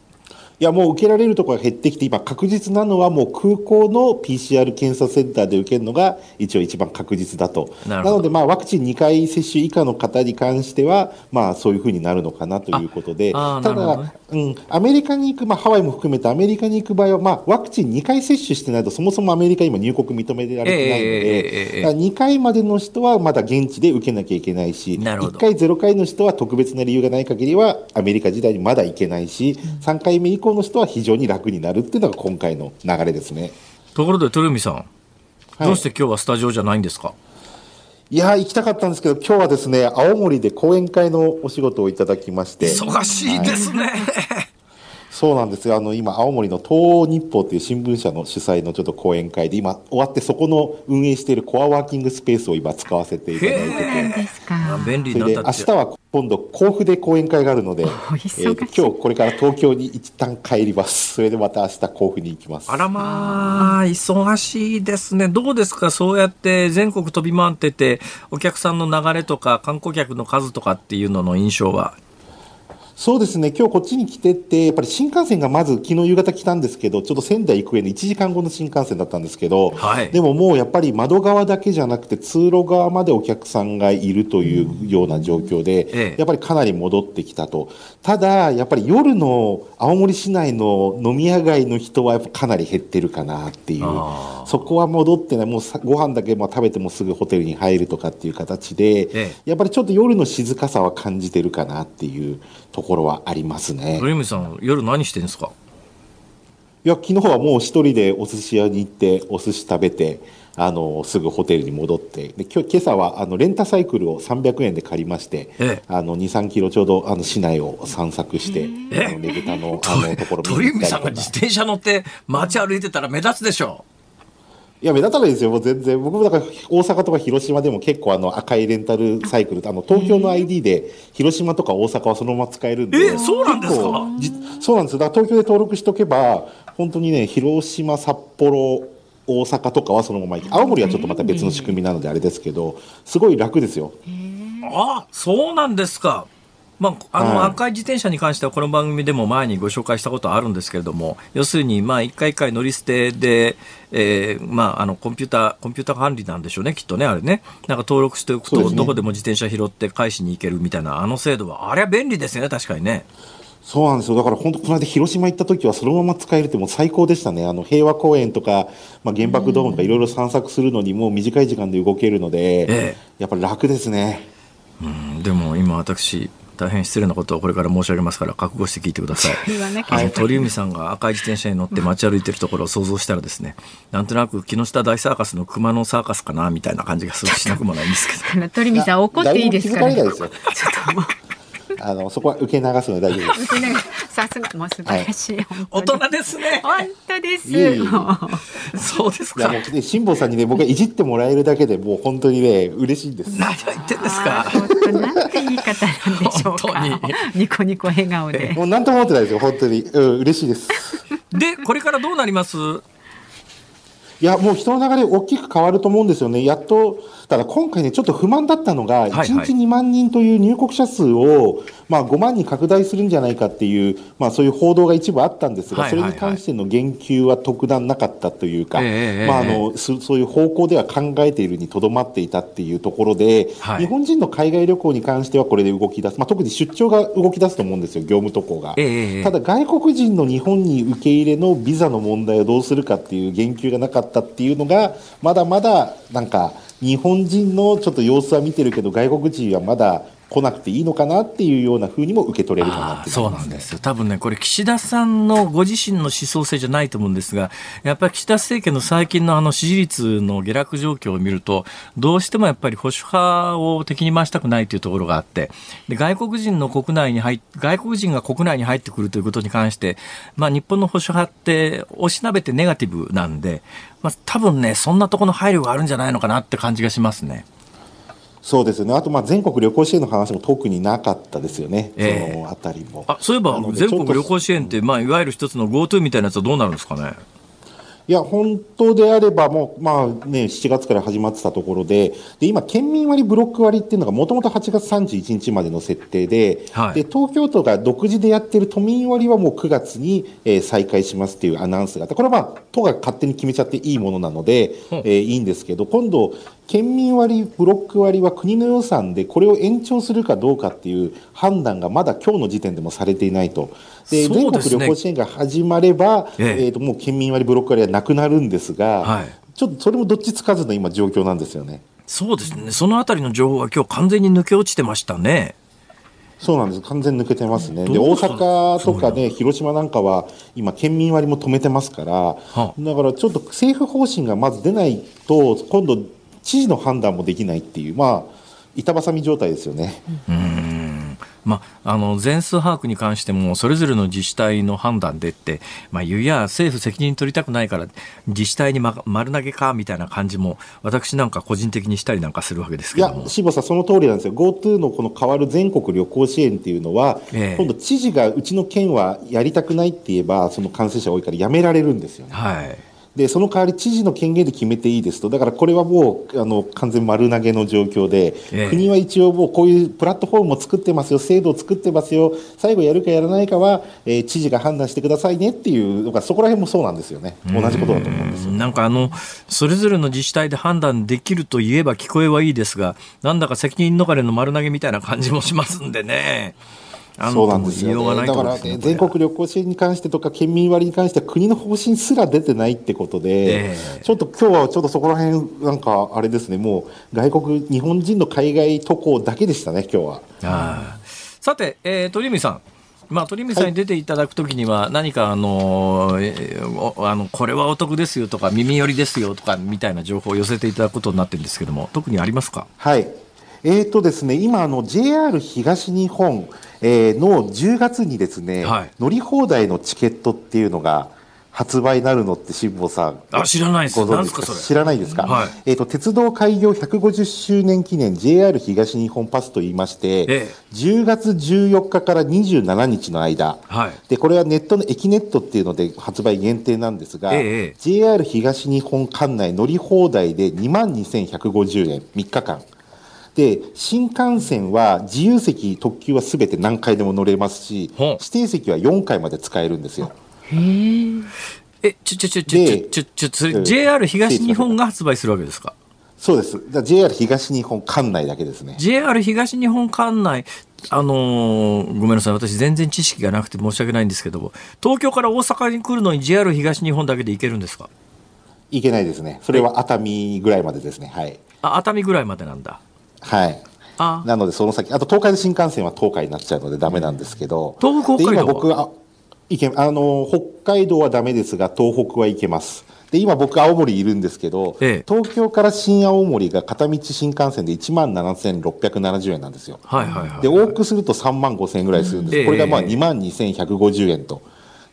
いや、もう受けられるところが減ってきて、今確実なのはもう空港の PCR 検査センターで受けるのが一応一番確実だと。なので、まあ、ワクチン2回接種以下の方に関しては、まあ、そういうふうになるのかなということで、ただ、うん、アメリカに行く、まあ、ハワイも含めてアメリカに行く場合は、まあ、ワクチン2回接種してないと、そもそもアメリカ今入国認められてないので、えー、2回までの人はまだ現地で受けなきゃいけないし、1回、0回の人は特別な理由がない限りは、アメリカ時代にまだ行けないし、3回目以降の人は非常に楽になるっていうのが今回の流れですね。ところで鳥海さん、どうして今日はスタジオじゃないんですか、いや行きたかったんですけど、今日はですね、青森で講演会のお仕事をいただきまして。忙しいですね。はいそうなんですよ。あの、今、青森の東日報という新聞社の主催のちょっと講演会で、今、終わってそこの運営しているコアワーキングスペースを今使わせていただいてて。便利になった明日は今度、甲府で講演会があるので、えー、今日これから東京に一旦帰ります。それでまた明日甲府に行きます。あらまあ、忙しいですね。どうですか？そうやって全国飛び回ってて、お客さんの流れとか観光客の数とかっていうのの印象は？そうですね、今日こっちに来てて、やっぱり新幹線がまず昨日夕方来たんですけど、ちょっと仙台行くへの1時間後の新幹線だったんですけど、はい、でももうやっぱり窓側だけじゃなくて、通路側までお客さんがいるというような状況で、ええ、やっぱりかなり戻ってきたと。ただ、やっぱり夜の青森市内の飲み屋街の人はやっぱかなり減ってるかなっていう、そこは戻ってない、もうご飯だけまあ食べてもすぐホテルに入るとかっていう形で、え、やっぱりちょっと夜の静かさは感じてるかなっていうところはありますね。鳥海さん、夜何してんですか？いや、昨日はもう一人でお寿司屋に行って、お寿司食べて、あのすぐホテルに戻ってで今日今朝はあのレンタサイクルを300円で借りまして、ええ、あの23キロちょうどあの市内を散策して、ええ、ねぶたのあの ところ鳥海さんが自転車乗って街歩いてたら目立つでしょいや、目立たないですよ、もう全然。僕もだから大阪とか広島でも結構あの赤いレンタルサイクル、あの東京の ID で広島とか大阪はそのまま使えるんで。えそうなんですか？そうなんですだから東京で登録しとけば、本当にね、広島、札幌、大阪とかはそのまま行き、青森はちょっとまた別の仕組みなのであれですけど、すごい楽ですよ。あそうなんですか。まあ、あの、赤い自転車に関してはこの番組でも前にご紹介したことあるんですけれども要するにまあ一回一回乗り捨てで、えーまあ、あのコンピューターコンピューター管理なんでしょうねきっとねあれねなんか登録しておくと、どこでも自転車拾って返しに行けるみたいなあの制度はあれは便利ですよね確かにね。そうなんですよ。だから本当、この間広島行った時はそのまま使えるってもう最高でしたね。あの、平和公園とか、まあ、原爆ドームとかいろいろ散策するのにもう短い時間で動けるので、ええ、やっぱり楽ですね。うん、でも今私、大変失礼なことをこれから申し上げますから覚悟して聞いてください。あの鳥海さんが赤い自転車に乗って街歩いてるところを想像したらですね、なんとなく木下大サーカスの熊のサーカスかなみたいな感じがするしなくもないんですけど。鳥海さん怒っていいですか、ね、ちょっと。あのそこは受け流すので大丈夫です。受け流さすがもう素晴らしい、はい、大人ですね。本当です。いえいえそうですか。もうね辛坊さんにね僕がいじってもらえるだけでもう本当にね嬉しいんです。何を言ってんですか。本当なんて言い方なんでしょうか。ニコニコ笑顔で。もう何とも思ってないですよ本当に、うん、嬉しいです。でこれからどうなります？いや、もう人の流れ大きく変わると思うんですよね。やっと、ただ今回ね、ちょっと不満だったのが、1日2万人という入国者数を、まあ、5万に拡大するんじゃないかっていう、まあ、そういう報道が一部あったんですが、それに関しての言及は特段なかったというか、まあ、あのそういう方向では考えているにとどまっていたっていうところで、はい、日本人の海外旅行に関してはこれで動き出す、まあ、特に出張が動き出すと思うんですよ、業務渡航が。ただ、外国人の日本に受け入れのビザの問題をどうするかっていう言及がなかったっていうのが、まだまだなんか、日本人のちょっと様子は見てるけど外国人はまだ来なくていいのかなっていうようなふうにも受け取れるかなってそうなんですよ多分ねこれ岸田さんのご自身の思想性じゃないと思うんですがやっぱり岸田政権の最近のあの支持率の下落状況を見るとどうしてもやっぱり保守派を敵に回したくないというところがあってで外国人の国内に入外国人が国内に入ってくるということに関して、まあ、日本の保守派っておしなべてネガティブなんで、まあ、多分ねそんなところの配慮があるんじゃないのかなって感じがしますね。そうですね、あとまあ全国旅行支援の話も特になかったですよね、えー、そのあたりも。あそういえば、全国旅行支援って、まあ、いわゆる一つの GoTo みたいなやつはどうなるんですかね？いや、本当であれば、もう、まあね、7月から始まってたところで、で、今、県民割、ブロック割っていうのが、もともと8月31日までの設定で、はい、で、東京都が独自でやってる都民割はもう9月に、えー、再開しますっていうアナウンスがあって、これはまあ、都が勝手に決めちゃっていいものなので、う。ん、えー、いいんですけど、今度、県民割、ブロック割は国の予算でこれを延長するかどうかっていう判断がまだ今日の時点でもされていないと。で、ね、全国旅行支援が始まれば、えええー、ともう県民割、ブロック割はなくなるんですが、はい、ちょっとそれもどっちつかずの今状況なんですよね。そうですね。そのあたりの情報は今日完全に抜け落ちてましたね。そうなんです。完全抜けてますね。で、大阪とかね、広島なんかは、今、県民割も止めてますから、はあ、だからちょっと政府方針がまず出ないと、今度、知事の判断もできないっていう、まあ、板挟み状態ですよね。うん。まあ、あの全数把握に関してもそれぞれの自治体の判断でって、まあ、言うや政府責任取りたくないから自治体に、ま、丸投げかみたいな感じも私なんか個人的にしたりなんかするわけですけどいや渋さんその通りなんですよ。GoTo のこの変わる全国旅行支援っていうのは、え今度知事がうちの県はやりたくないって言えばその感染者多いからやめられるんですよね。はいで、その代わり知事の権限で決めていいですと。だからこれはもう、あの、完全丸投げの状況で、ええ、国は一応もうこういうプラットフォームを作ってますよ、制度を作ってますよ、最後やるかやらないかは、えー、知事が判断してくださいねっていうのが、そこら辺もそうなんですよね。同じことだと思うんですよ。なんかあの、それぞれの自治体で判断できると言えば聞こえはいいですが、なんだか責任逃れの丸投げみたいな感じもしますんでね。そうなんですよ、ね、だから、ね、全国旅行支援に関してとか県民割に関しては国の方針すら出てないってことで、えー、ちょっと今日はちょっとそこら辺なんかあれですね。もう外国日本人の海外渡航だけでしたね今日は。あさて、えー、鳥海さん。まあ、鳥海さんに出ていただくときには、何かあの、あの、これはお得ですよとか、耳寄りですよとか、みたいな情報を寄せていただくことになってるんですけども、特にありますか？はい。えーとですね、今あの、JR 東日本、えー、の10月にですね、はい、乗り放題のチケットっていうのが発売になるのって辛坊さん。あ知らないです。ですか？知らないですか、はい、えーと、鉄道開業150周年記念 JR 東日本パスといいまして、ええ、10月14日から27日の間、はい、でこれはネットの駅ネットっていうので発売限定なんですが、え、JR 東日本管内乗り放題で2万2150円3日間で新幹線は自由席特急はすべて何回でも乗れますし指定席は4回まで使えるんですよ。へえちょちょちょちょちょちょちょ JR 東日本が発売するわけですか？そうです。JR 東日本管内だけですね。JR 東日本管内、あのー、ごめんなさい、私全然知識がなくて申し訳ないんですけど東京から大阪に来るのに JR 東日本だけで行けるんですか？行けないですね。それは熱海ぐらいまでですね。はい。あ、熱海ぐらいまでなんだ。はい。なのでその先、あと東海道新幹線は東海になっちゃうのでダメなんですけど、東北北海道今僕は、いけ、あの、北海道はダメですが、東北は行けます。で、今僕青森いるんですけど、ええ、東京から新青森が片道新幹線で1万7670円なんですよ。はいはいはい、はい、で、往復すると3万5000円ぐらいするんです。これがまあ2万2150円と。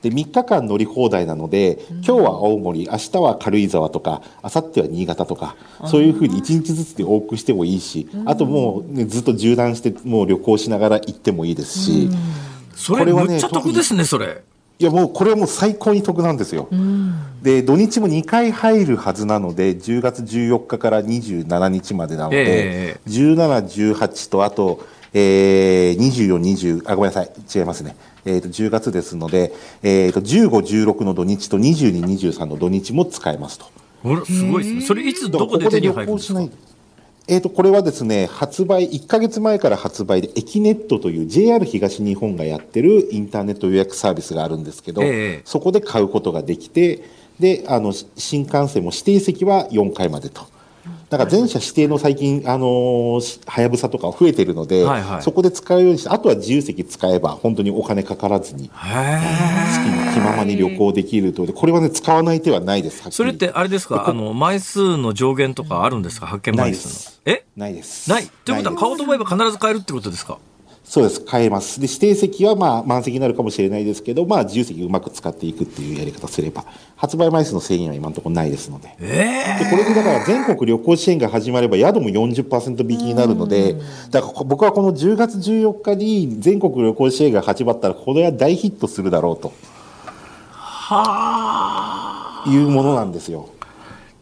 で3日間乗り放題なので今日は青森明日は軽井沢とか明後日は新潟とかそういうふうに1日ずつで往復してもいいしあともう、ね、ずっと縦断してもう旅行しながら行ってもいいですし、それはねめっちゃ得ですねそれ。いやもうこれはもう最高に得なんですよ。で土日も2回入るはずなので10月14日から27日までなので、えー、17、18とあと、えー、24、20あごめんなさい。違いますね。えー、と10月ですので、えー、と15、16の土日と22、23の土日も使えますと。すごいですね。それいつどこで手に入るんですか？えー、とこれはですね発売1か月前から発売でエキネットという JR 東日本がやってるインターネット予約サービスがあるんですけど、えー、そこで買うことができてであの新幹線も指定席は4回までと。だから全社指定の最近、あのはやぶさとか増えてるので、はいはい、そこで使うようにして、あとは自由席使えば、本当にお金かからずに、好きに気ままに旅行できるとこれはね、使わない手はないです。それってあれですか、あの枚数の上限とかあるんですか、発見枚数の。え？ないです。ない。ということは、買おうと思えば必ず買えるってことですか？そうです、変えます。で、指定席はまあ満席になるかもしれないですけど、まあ自由席うまく使っていくっていうやり方すれば、発売枚数の制限は今のところないですので。えー、でこれでだから全国旅行支援が始まれば宿も40%引きになるので、だから僕はこの10月14日に全国旅行支援が始まったら、これは大ヒットするだろうと。はあ。いうものなんですよ。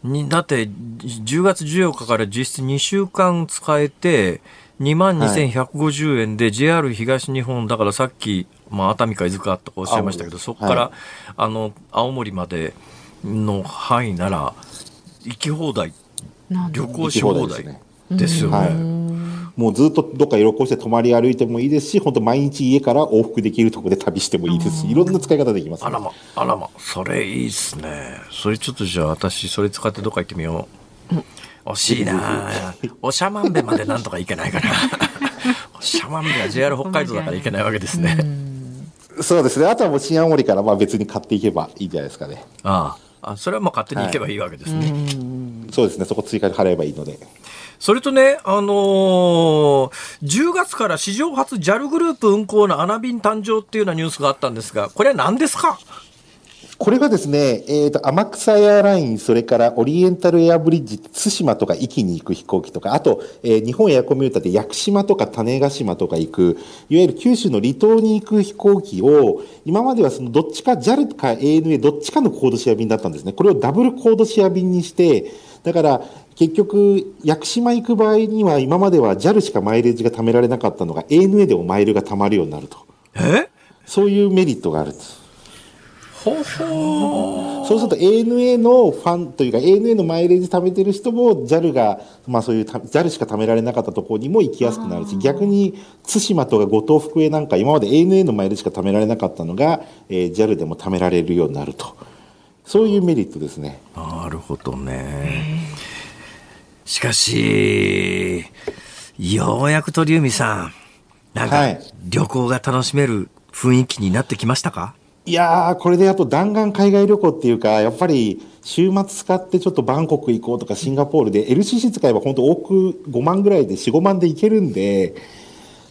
にだって10月14日から実質2週間使えて、2万2150円で JR 東日本、だからさっき、まあ、熱海か伊豆かとおっしゃいましたけど、そこから、はい、あの青森までの範囲なら、行き放題、旅行し放題ですよね。もうずっとどっか旅行して泊まり歩いてもいいですし、本当毎日家から往復できるところで旅してもいいですし、いろんな使い方できます、ね、あらま、あらま、それいいっすね。それちょっとじゃあ私、それ使ってどっか行ってみよう。惜しいなおしゃまんべまでなんとかいけないかな。おしゃまんべは JR 北海道だからいけないわけですね。そうですね。あとはもう新青森からまあ別に買っていけばいいんじゃないですかね。ああ。あそれはもう勝手に行けばいいわけですね。はい、そうですね。そこ追加で払えばいいので。それとね、あのー、10月から史上初 JAL グループ運行の穴便誕生っていうようなニュースがあったんですが、これは何ですか？これがですね、えっ、ー、と、天草エアライン、それからオリエンタルエアブリッジ、対馬とか壱岐に行く飛行機とか、あと、えー、日本エアコミューターで屋久島とか種子島とか行く、いわゆる九州の離島に行く飛行機を、今まではそのどっちか JAL か ANA どっちかのコードシェア便だったんですね。これをダブルコードシェア便にして、だから、結局、屋久島行く場合には、今までは JAL しかマイレージが貯められなかったのが、ANA でもマイルが貯まるようになると。え？そういうメリットがあるんです。そうすると ANA のファンというか ANA のマイレージ貯めてる人も JAL が、まあそういう JAL しか貯められなかったところにも行きやすくなるし逆に対馬とか五島福江なんか今まで ANA のマイレージしか貯められなかったのが、えー、JAL でも貯められるようになると。そういうメリットですね。なるほどね。しかしようやく鳥海さんなんか旅行が楽しめる雰囲気になってきましたか、いやー、これであと弾丸海外旅行っていうか、やっぱり週末使ってちょっとバンコク行こうとかシンガポールで LCC 使えば本当多く5万ぐらいで4、5万で行けるんで、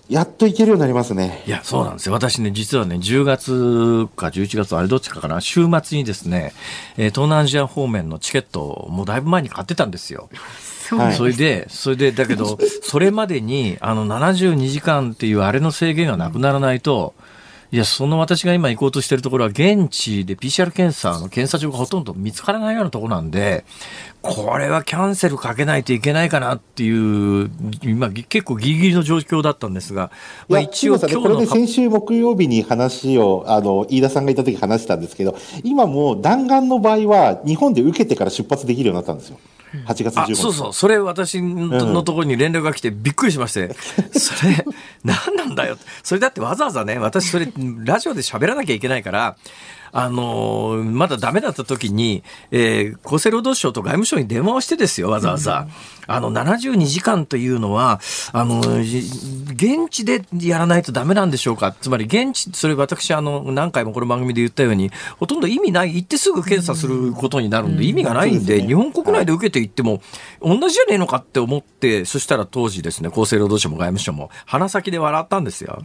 やっと行けるようになりますね。いや、そうなんですよ。私ね、実はね、10月か11月、あれどっちかかな、週末にですね、えー、東南アジア方面のチケットをもうだいぶ前に買ってたんですよ。それで、それで、だけど、それまでに、あの、72時間っていうあれの制限がなくならないと、いや、その私が今行こうとしているところは、現地で PCR 検査の検査場がほとんど見つからないようなところなんで、これはキャンセルかけないといけないかなっていう、今、結構ギリギリの状況だったんですが、まあ、一応、これで先週木曜日に話を、あの、飯田さんがいた時話したんですけど、今も弾丸の場合は、日本で受けてから出発できるようになったんですよ。8月15日。そうそう、それ私のところに連絡が来てびっくりしまして、それ、何なんだよ。それだってわざわざね、私それ、ラジオで喋らなきゃいけないから、あのー、まだダメだった時に、えー、厚生労働省と外務省に電話をしてですよ、わざわざ。あの、72時間というのは、あの、現地でやらないとダメなんでしょうか。つまり、現地、それ私、あの、何回もこの番組で言ったように、ほとんど意味ない、行ってすぐ検査することになるんで、意味がないんで、日本国内で受けていっても、同じじゃねえのかって思って、そしたら当時ですね、厚生労働省も外務省も、鼻先で笑ったんですよ。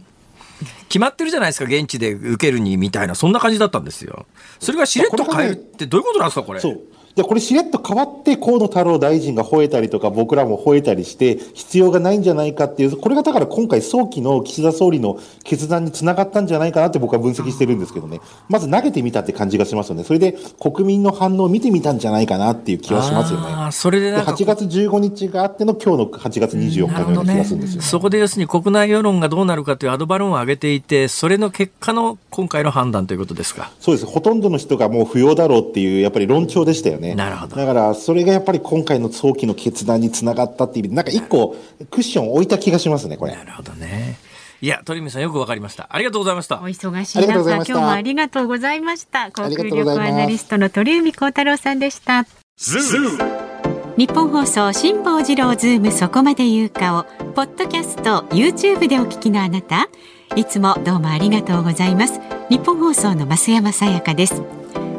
決まってるじゃないですか、現地で受けるにみたいな、そんな感じだったんですよ。それがしれっと変えるってどういうことなんですか、これ。そうで、これしれっと変わって、河野太郎大臣が吠えたりとか、僕らも吠えたりして、必要がないんじゃないかっていう、これがだから今回早期の岸田総理の決断につながったんじゃないかなって僕は分析してるんですけどね。まず投げてみたって感じがしますよね。それで国民の反応を見てみたんじゃないかなっていう気はしますよね。あそれでで8月15日があっての今日の8月24日のような気がするんですよ、ね、そこで要するに国内世論がどうなるかというアドバルーンを上げていて、それの結果の今回の判断ということですか？そうです。ほとんどの人がもう不要だろうっていう、やっぱり論調でしたよね。なるほど。だからそれがやっぱり今回の早期の決断につながったっていう意味でなんか一個クッション置いた気がしますねこれなるほどねいや、鳥海さんよくわかりました。ありがとうございました。お忙しい中、今日もありがとうございました。航空旅行アナリストの鳥海高太郎さんでした。ニッポン放送辛坊治郎ズームそこまで言うかをポッドキャスト YouTube でお聞きのあなたいつもどうもありがとうございますニッポン放送の増山さやかです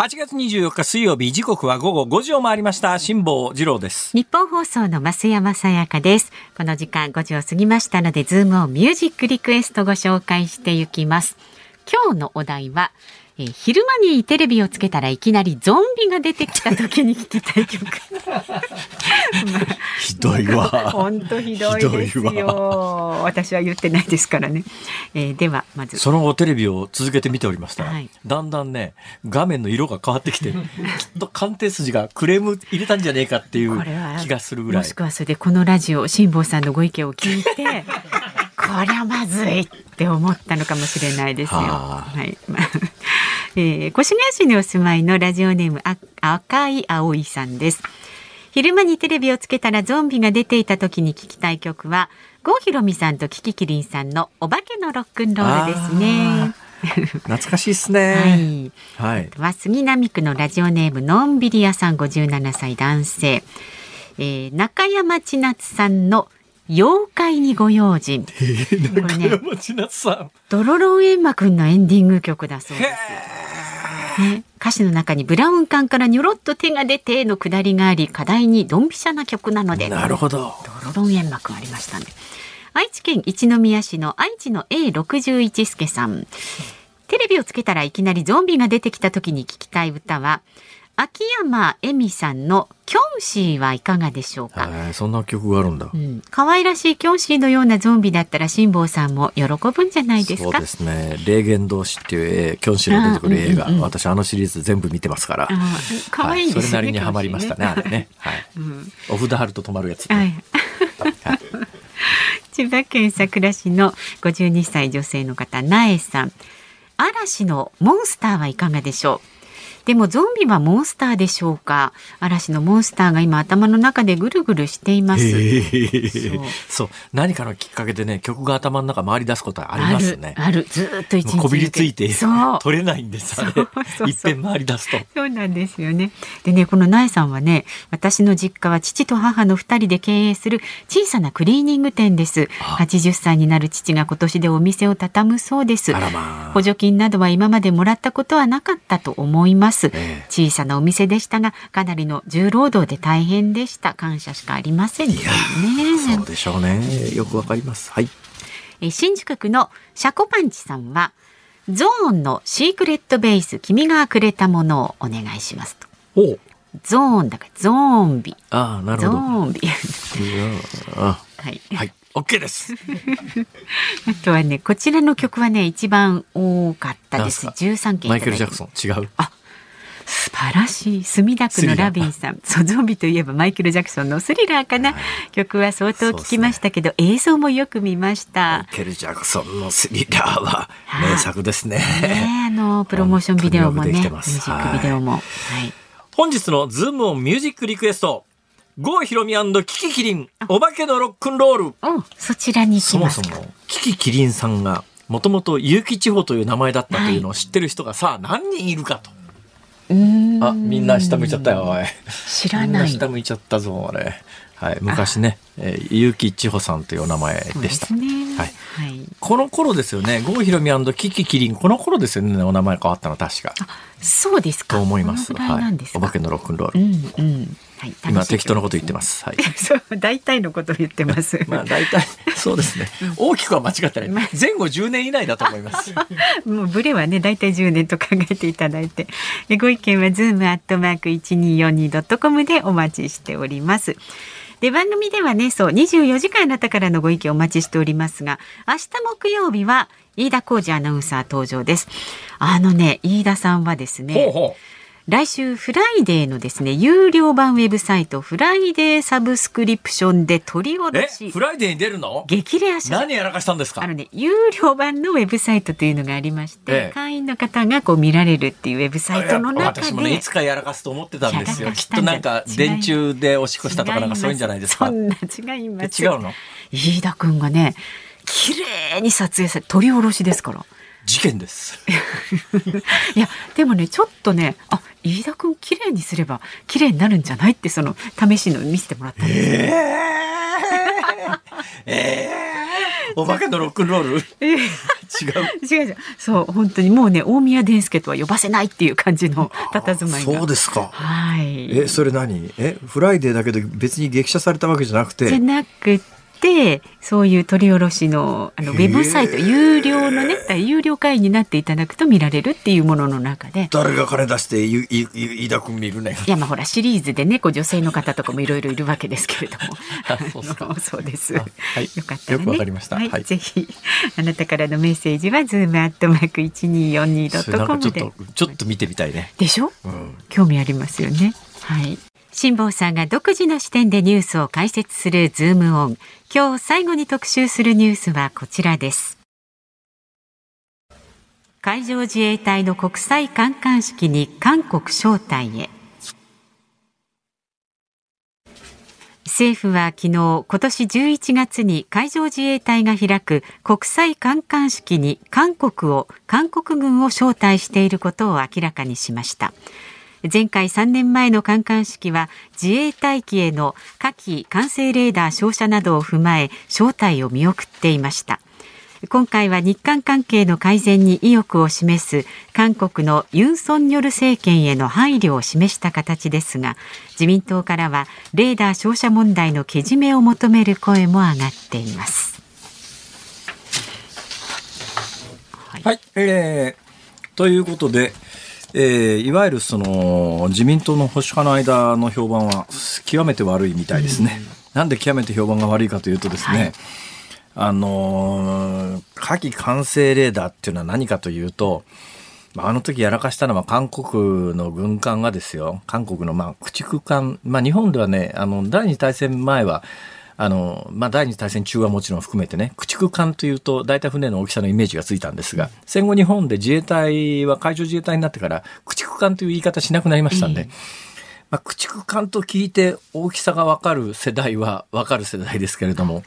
8月24日水曜日時刻は午後5時を回りました。辛坊治郎です。ニッポン放送の増山さやかです。この時間5時を過ぎましたのでズームをミュージックリクエストご紹介していきます。今日のお題はえー、昼間にテレビをつけたらいきなりゾンビが出てきた時に聞きたい曲。まあ、ひどいわ。本当ひどいですよ。私は言ってないですからね。えー、ではまずその後テレビを続けて見ておりましたら、はい、だんだんね画面の色が変わってきて きっと鑑定筋がクレーム入れたんじゃねえかっていう気がするぐらい。もしくはそれでこのラジオ辛坊さんのご意見を聞いて。こりゃまずいって思ったのかもしれないですよ。はい。えー、越谷市にお住まいのラジオネームあ赤い葵さんです。昼間にテレビをつけたらゾンビが出ていた時に聞きたい曲は郷ひろみさんとキキキリンさんのお化けのロックンロールですね。懐かしいですね。はい。はい。は杉並区のラジオネームのんびり屋さん57歳男性。えー、中山千夏さんの妖怪にご用心。えー、中山千夏さん。ドロロンエンマくんのエンディング曲だそうです。ね、歌詞の中にブラウン管からにょろっと手が出てのくだりがあり課題にドンピシャな曲なのでなるほどドロロン煙幕ありましたね愛知県一宮市の愛知の A61 助さんテレビをつけたらいきなりゾンビが出てきた時に聞きたい歌は秋山恵美さんのキョンシーはいかがでしょうか？そんな曲があるんだ。うん、可愛らしいキョンシーのようなゾンビだったら辛坊さんも喜ぶんじゃないですか？そうですね。霊言同士っていうキョンシーが出てくる映画、うんうんうん、私あのシリーズ全部見てますから。可愛いですね、はい、それなりにはまりましたね。あれね。はい。うん、お札貼ると止まるやつ。はい 千葉県佐倉市の52歳女性の方、なえさん。嵐のモンスターはいかがでしょう？でもゾンビはモンスターでしょうか？嵐のモンスターが今頭の中でぐるぐるしています。そう。何かのきっかけでね曲が頭の中回り出すことありますね。あるずっと一日こびりついて取れないんですあれ。いっぺん回り出すと。そうなんですよね。でねこの苗さんはね私の実家は父と母の二人で経営する小さなクリーニング店です。80歳になる父が今年でお店を畳むそうです、まあ、補助金などは今までもらったことはなかったと思います、えー、小さなお店でしたがかなりの重労働で大変でした。感謝しかありませんね。そうでしょうね。よくわかります。はい。え新宿区のシャコパンチさんはゾーンのシークレットベース君がくれたものをお願いしますと。ゾーンだからゾンビ。ああなるほど。ゾンビ。はい、はい。オッケーです。あとはね、こちらの曲はね、一番多かったです。十三件。マイケルジャクソン、違う。あ、素晴らしい墨田区のラビンさん。ソゾンビといえばマイケル・ジャクソンのスリラーかな、はい、曲は相当聞きましたけど、ね、映像もよく見ました。マイケル・ジャクソンのスリラーは名作ですね。ねあのプロモーションビデオもねミュージックビデオも、はい、本日のズームオンミュージックリクエスト郷ひろみキキキリンお化けのロックンロール。そちらにそもそもキキキリンさんがもともと結城地方という名前だったというのを知ってる人がさあ何人いるかとあ、みんな下向いちゃったよ、おい。知らない。下向いちゃったぞ、あれ。はい、昔ね、えー、結城千穂さんというお名前でした。ね、はい、はい。この頃ですよね、郷ひろみキキキリン、この頃ですよね、お名前変わったの確か。そうですか。と思います。はい。お化けのロックンロール。うん、うん。はい、今適当なこと言ってます。はい。そう大体のこと言ってます。まあ大体 そうですね。大きくは間違ってない。前後10年以内だと思います。もうブレはね大体10年と考えていただいて、ご意見はズームアットマーク一二四二ドットコムでお待ちしております。で番組ではねそう24時間あなたからのご意見お待ちしておりますが明日木曜日は飯田浩二アナウンサー登場ですあのね飯田さんはですねほうほう来週フライデーのですね有料版ウェブサイトフライデーサブスクリプションで撮り下ろしフライデーに出るの？激レア何やらかしたんですか？あのね有料版のウェブサイトというのがありまして、ええ、会員の方がこう見られるっていうウェブサイトの中で私もねいつかやらかすと思ってたんですよ。きっとなんか電柱でおしっこしたとかなんかそういうんじゃないですか。そんな違います。違うの？飯田君がね綺麗に撮影され取り下ろしですから事件です。いやでもねちょっとねあ飯田君綺麗にすれば綺麗になるんじゃないってその試しの見せてもらったんです。えー、えー、お化けのロックンロール、えー、違う。違う違う。そう本当にもうね大宮伝助とは呼ばせないっていう感じの佇まいそうですか。はい。えそれ何？えフライデーだけど別に激写されたわけじゃなくて。じゃなくてそういう撮り下ろしのあのウェブサイト有料のね有料会員になっていただくと見られるっていうものの中で。誰が金出して飯田君見るね。いやまあほらシリーズでねこう女性の方とかもいろいろいるわけですけれども。そうです。はい、よかったら、ね、よくわかりました、はい、はい、ぜひあなたからのメッセージはズームアットマーク一二四二ドットコムで。ちょっと見てみたいね。でしょ、うん、興味ありますよね。はい辛坊さんが独自の視点でニュースを解説するズームオン。今日最後に特集するニュースはこちらです。海上自衛隊の国際観艦式に韓国招待へ。政府は昨日今年11月に海上自衛隊が開く国際観艦式に韓国を韓国軍を招待していることを明らかにしました前回3年前の観艦式は自衛隊機への火器管制レーダー照射などを踏まえ招待を見送っていました。今回は日韓関係の改善に意欲を示す韓国のユン・ソンニョル政権への配慮を示した形ですが自民党からはレーダー照射問題のけじめを求める声も上がっています。はい、はい、えー、ということでえー、いわゆるその自民党の保守派の間の評判は極めて悪いみたいですね。うん、なんで極めて評判が悪いかというとですね、はい、あの火器完成レーダーっていうのは何かというと、あの時やらかしたのは韓国の軍艦がですよ、韓国のまあ駆逐艦、まあ日本ではね、あの第二次大戦前はあの、まあ、第二次大戦中はもちろん含めてね、駆逐艦というと、大体船の大きさのイメージがついたんですが、戦後日本で自衛隊は海上自衛隊になってから、駆逐艦という言い方しなくなりましたんで、まあ、駆逐艦と聞いて大きさがわかる世代はわかる世代ですけれども、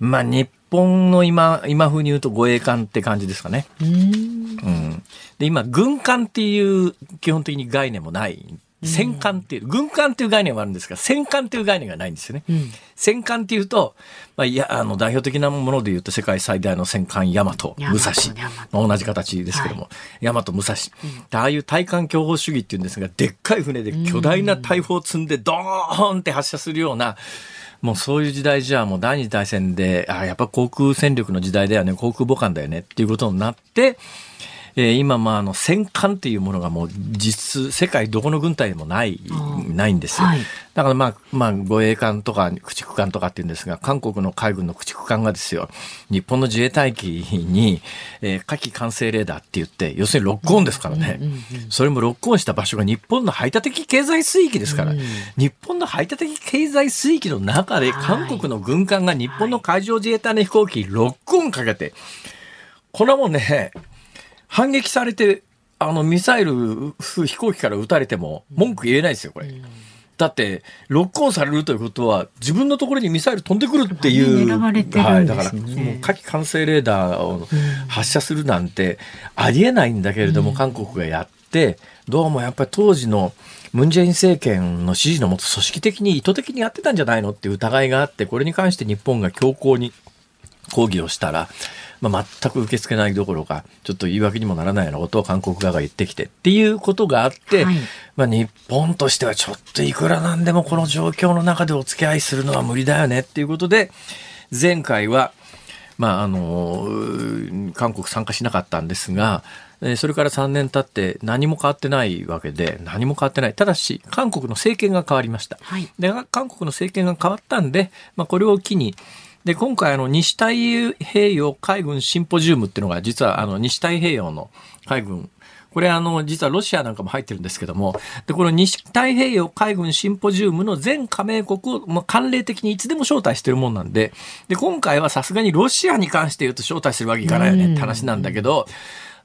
まあ、日本の今、今風に言うと護衛艦って感じですかね。うん,、で、今、軍艦っていう基本的に概念もない戦艦っていう、軍艦っていう概念はあるんですが、戦艦っていう概念がないんですよね。うん、戦艦っていうと、まあ、いや、あの、代表的なもので言うと、世界最大の戦艦大和、武蔵、まあ、同じ形ですけども、はい、大和、武蔵、うん、ああいう対艦強砲主義っていうんですが、でっかい船で巨大な大砲を積んで、ドーンって発射するような、もうそういう時代じゃもう第二次大戦で、あやっぱ航空戦力の時代だよね、航空母艦だよねっていうことになって、えー、今、まあ、あの、戦艦っていうものがもう実、世界どこの軍隊でもない、ないんですよ。はい、だからまあ、まあ、護衛艦とか駆逐艦とかっていうんですが、韓国の海軍の駆逐艦がですよ、日本の自衛隊機に、えー、火器管制レーダーって言って、要するにロックオンですからね。それもロックオンした場所が日本の排他的経済水域ですから、日本の排他的経済水域の中で韓国の軍艦が日本の海上自衛隊の飛行機ロックオンかけて、これはもうね、反撃されて、あの、ミサイル、飛行機から撃たれても、文句言えないですよ、これ。だって、ロックオンされるということは、自分のところにミサイル飛んでくるっていう。はい。だから、もう火器管制レーダーを発射するなんて、ありえないんだけれども、韓国がやって、どうもやっぱり当時の、ムン・ジェイン政権の指示のもと組織的に意図的にやってたんじゃないのっていう疑いがあって、これに関して日本が強硬に抗議をしたら、まあ、全く受け付けないどころか、ちょっと言い訳にもならないようなことを韓国側が言ってきてっていうことがあって、はい、まあ、日本としてはちょっといくらなんでもこの状況の中でお付き合いするのは無理だよねっていうことで、前回は、まあ、あの、韓国参加しなかったんですが、それから3年経って何も変わってないわけで、何も変わってない。ただし、韓国の政権が変わりました。はい、で韓国の政権が変わったんで、まあ、これを機に、で、今回、あの、西太平洋海軍シンポジウムっていうのが、実は、あの、西太平洋の海軍、これ、あの、実はロシアなんかも入ってるんですけども、で、この西太平洋海軍シンポジウムの全加盟国を、まあ、慣例的にいつでも招待してるもんなんで、で、今回はさすがにロシアに関して言うと招待するわけいかないよねって話なんだけど、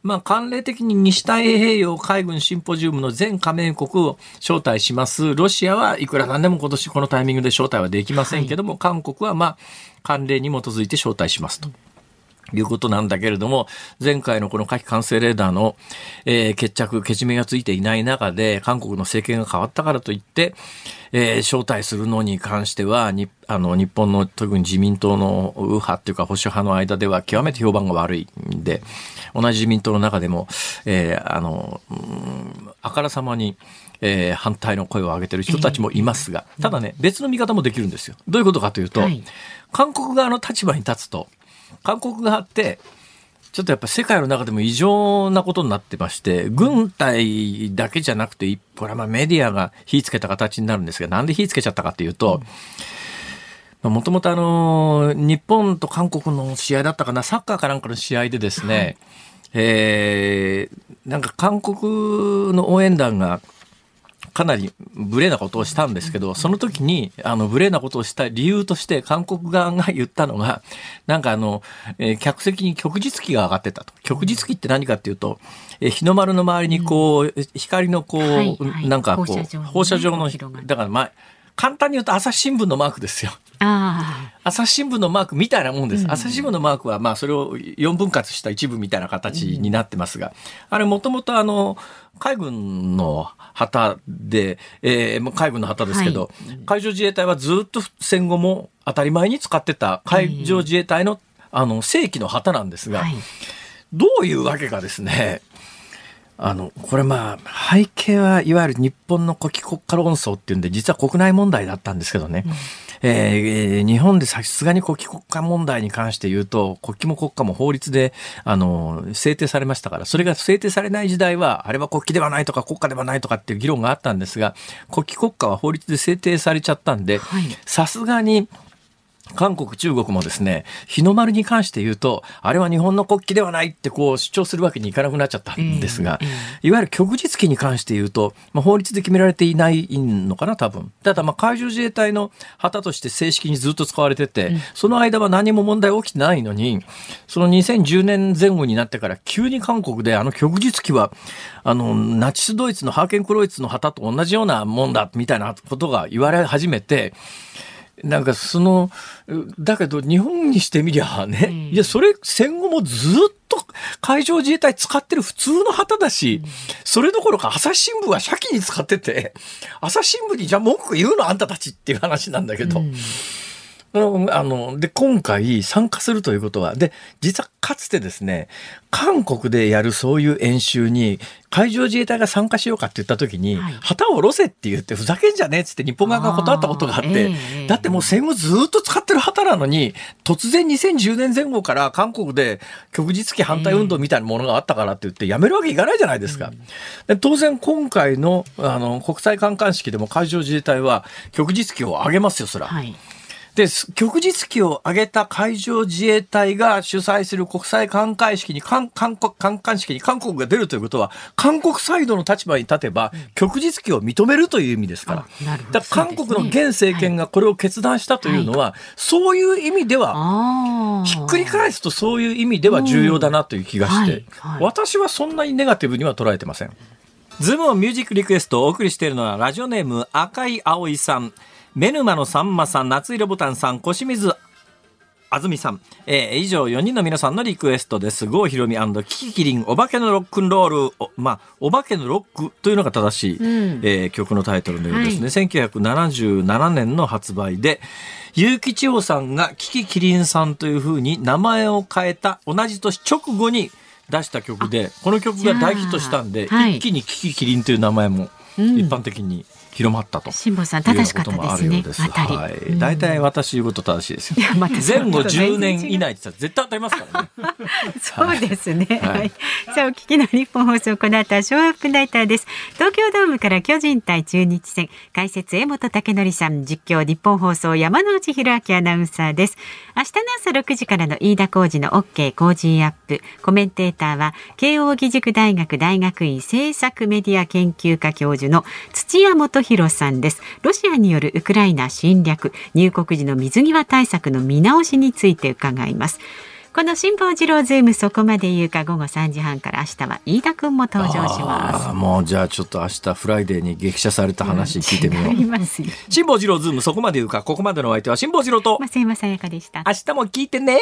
まあ、慣例的に西太平洋海軍シンポジウムの全加盟国を招待します。ロシアはいくらなんでも今年このタイミングで招待はできませんけども、はい、韓国はまあ、慣例に基づいて招待しますと。いうことなんだけれども、前回のこの火器管制レーダーの、えー、決着、けじめがついていない中で、韓国の政権が変わったからといって、えー、招待するのに関しては、にあの日本の特に自民党の右派っていうか保守派の間では極めて評判が悪いんで、同じ自民党の中でも、えー、あの、あからさまに、えー、反対の声を上げてる人たちもいますが、ただね、別の見方もできるんですよ。どういうことかというと、はい、韓国側の立場に立つと、韓国側って、ちょっとやっぱ世界の中でも異常なことになってまして、軍隊だけじゃなくて、これはまあメディアが火つけた形になるんですが、なんで火つけちゃったかというと、もともとあの、日本と韓国の試合だったかな、サッカーかなんかの試合でですね、はい、えー、なんか韓国の応援団がかなり無礼なことをしたんですけど、その時に、あの、無礼なことをした理由として、韓国側が言ったのが、なんかあの、えー、客席に旭日旗が上がってたと。旭日旗って何かっていうと、えー、日の丸の周りにこう、うん、光のこう、はいはい、なんかこう、放射状の、だからまあ、簡単に言うと朝日新聞のマークですよ。朝日新聞のマークみたいなもんです。うん、朝日新聞のマークは、まあ、それを4分割した一部みたいな形になってますが、うん、あれもともとあの、海軍の旗で、えー、海軍の旗ですけど、はい、海上自衛隊はずっと戦後も当たり前に使ってた海上自衛隊の、あの、正規の旗なんですが、はい、どういうわけかですね、あの、これまあ、背景はいわゆる日本の国旗国家論争っていうんで、実は国内問題だったんですけどね。うん、えー、日本でさすがに国旗国家問題に関して言うと、国旗も国家も法律で、あの、制定されましたから、それが制定されない時代は、あれは国旗ではないとか国家ではないとかっていう議論があったんですが、国旗国家は法律で制定されちゃったんで、さすがに、韓国、中国もですね、日の丸に関して言うと、あれは日本の国旗ではないってこう主張するわけにいかなくなっちゃったんですが、いわゆる旭日旗に関して言うと、まあ、法律で決められていないのかな、多分。ただ、まあ、海上自衛隊の旗として正式にずっと使われてて、その間は何も問題起きてないのに、その2010年前後になってから急に韓国であの旭日旗は、あの、ナチスドイツのハーケンクロイツの旗と同じようなもんだ、みたいなことが言われ始めて、なんかその、だけど日本にしてみりゃね、うん、いや、それ戦後もずっと海上自衛隊使ってる普通の旗だし、うん、それどころか朝日新聞は社記に使ってて、朝日新聞にじゃあ文句言うのあんたたちっていう話なんだけど、うんあの、で、今回参加するということは、で、実はかつてですね、韓国でやるそういう演習に、海上自衛隊が参加しようかって言った時に、はい、旗を下ろせって言って、ふざけんじゃねえっつって日本側が断ったことがあって、えー、だってもう戦後ずっと使ってる旗なのに、突然2010年前後から韓国で旭日旗反対運動みたいなものがあったからって言ってやめるわけいかないじゃないですか。で当然今回のあの国際観艦式でも海上自衛隊は旭日旗を上げますよ、そら。はいで、旭日旗を挙げた海上自衛隊が主催する国際艦隊式に、韓韓国、艦艦式に韓国が出るということは、韓国サイドの立場に立てば、旭日旗を認めるという意味ですから。だから韓国の現政権がこれを決断したというのは、はい、そういう意味では、ひっくり返すとそういう意味では重要だなという気がして、私はそんなにネガティブには捉えてません。ズームをミュージックリクエストをお送りしているのは、ラジオネーム赤い葵さん。メヌマのさんまさん、夏色ボタンさん、小清水あずみさん、えー、以上4人の皆さんのリクエストです。郷ひろみ樹木希林、お化けのロックンロール、おまあ、お化けのロックというのが正しい、うん、えー、曲のタイトルのようですね。はい、1977年の発売で、結城千代さんがキキキリンさんというふうに名前を変えた同じ年直後に出した曲で、この曲が大ヒットしたんで、はい、一気にキキキリンという名前も一般的に、広まったと。辛坊さん正しかったですね。はい、大体私言うこと正しいですよ、ま、前後10年以内って絶対当たりますからね。そうですね、はい、さあお聞きの日本放送この後はショーアップナイターです。東京ドームから巨人対中日戦。解説江本武則さん実況日本放送山内弘明アナウンサーです。明日の朝6時からの飯田浩二の OK Cozy up。コメンテーターは慶應義塾大学大学院政策メディア研究科教授の土屋大洋さんです。ロシアによるウクライナ侵略入国時の水際対策の見直しについて伺います。この辛坊治郎ズームそこまで言うか午後3時半から明日は飯田君も登場します。もうじゃあちょっと明日フライデーに激写された話聞いてみよう。辛坊治郎ズームそこまで言うかここまでのお相手は辛坊治郎と増山さやかでした。明日も聞いてね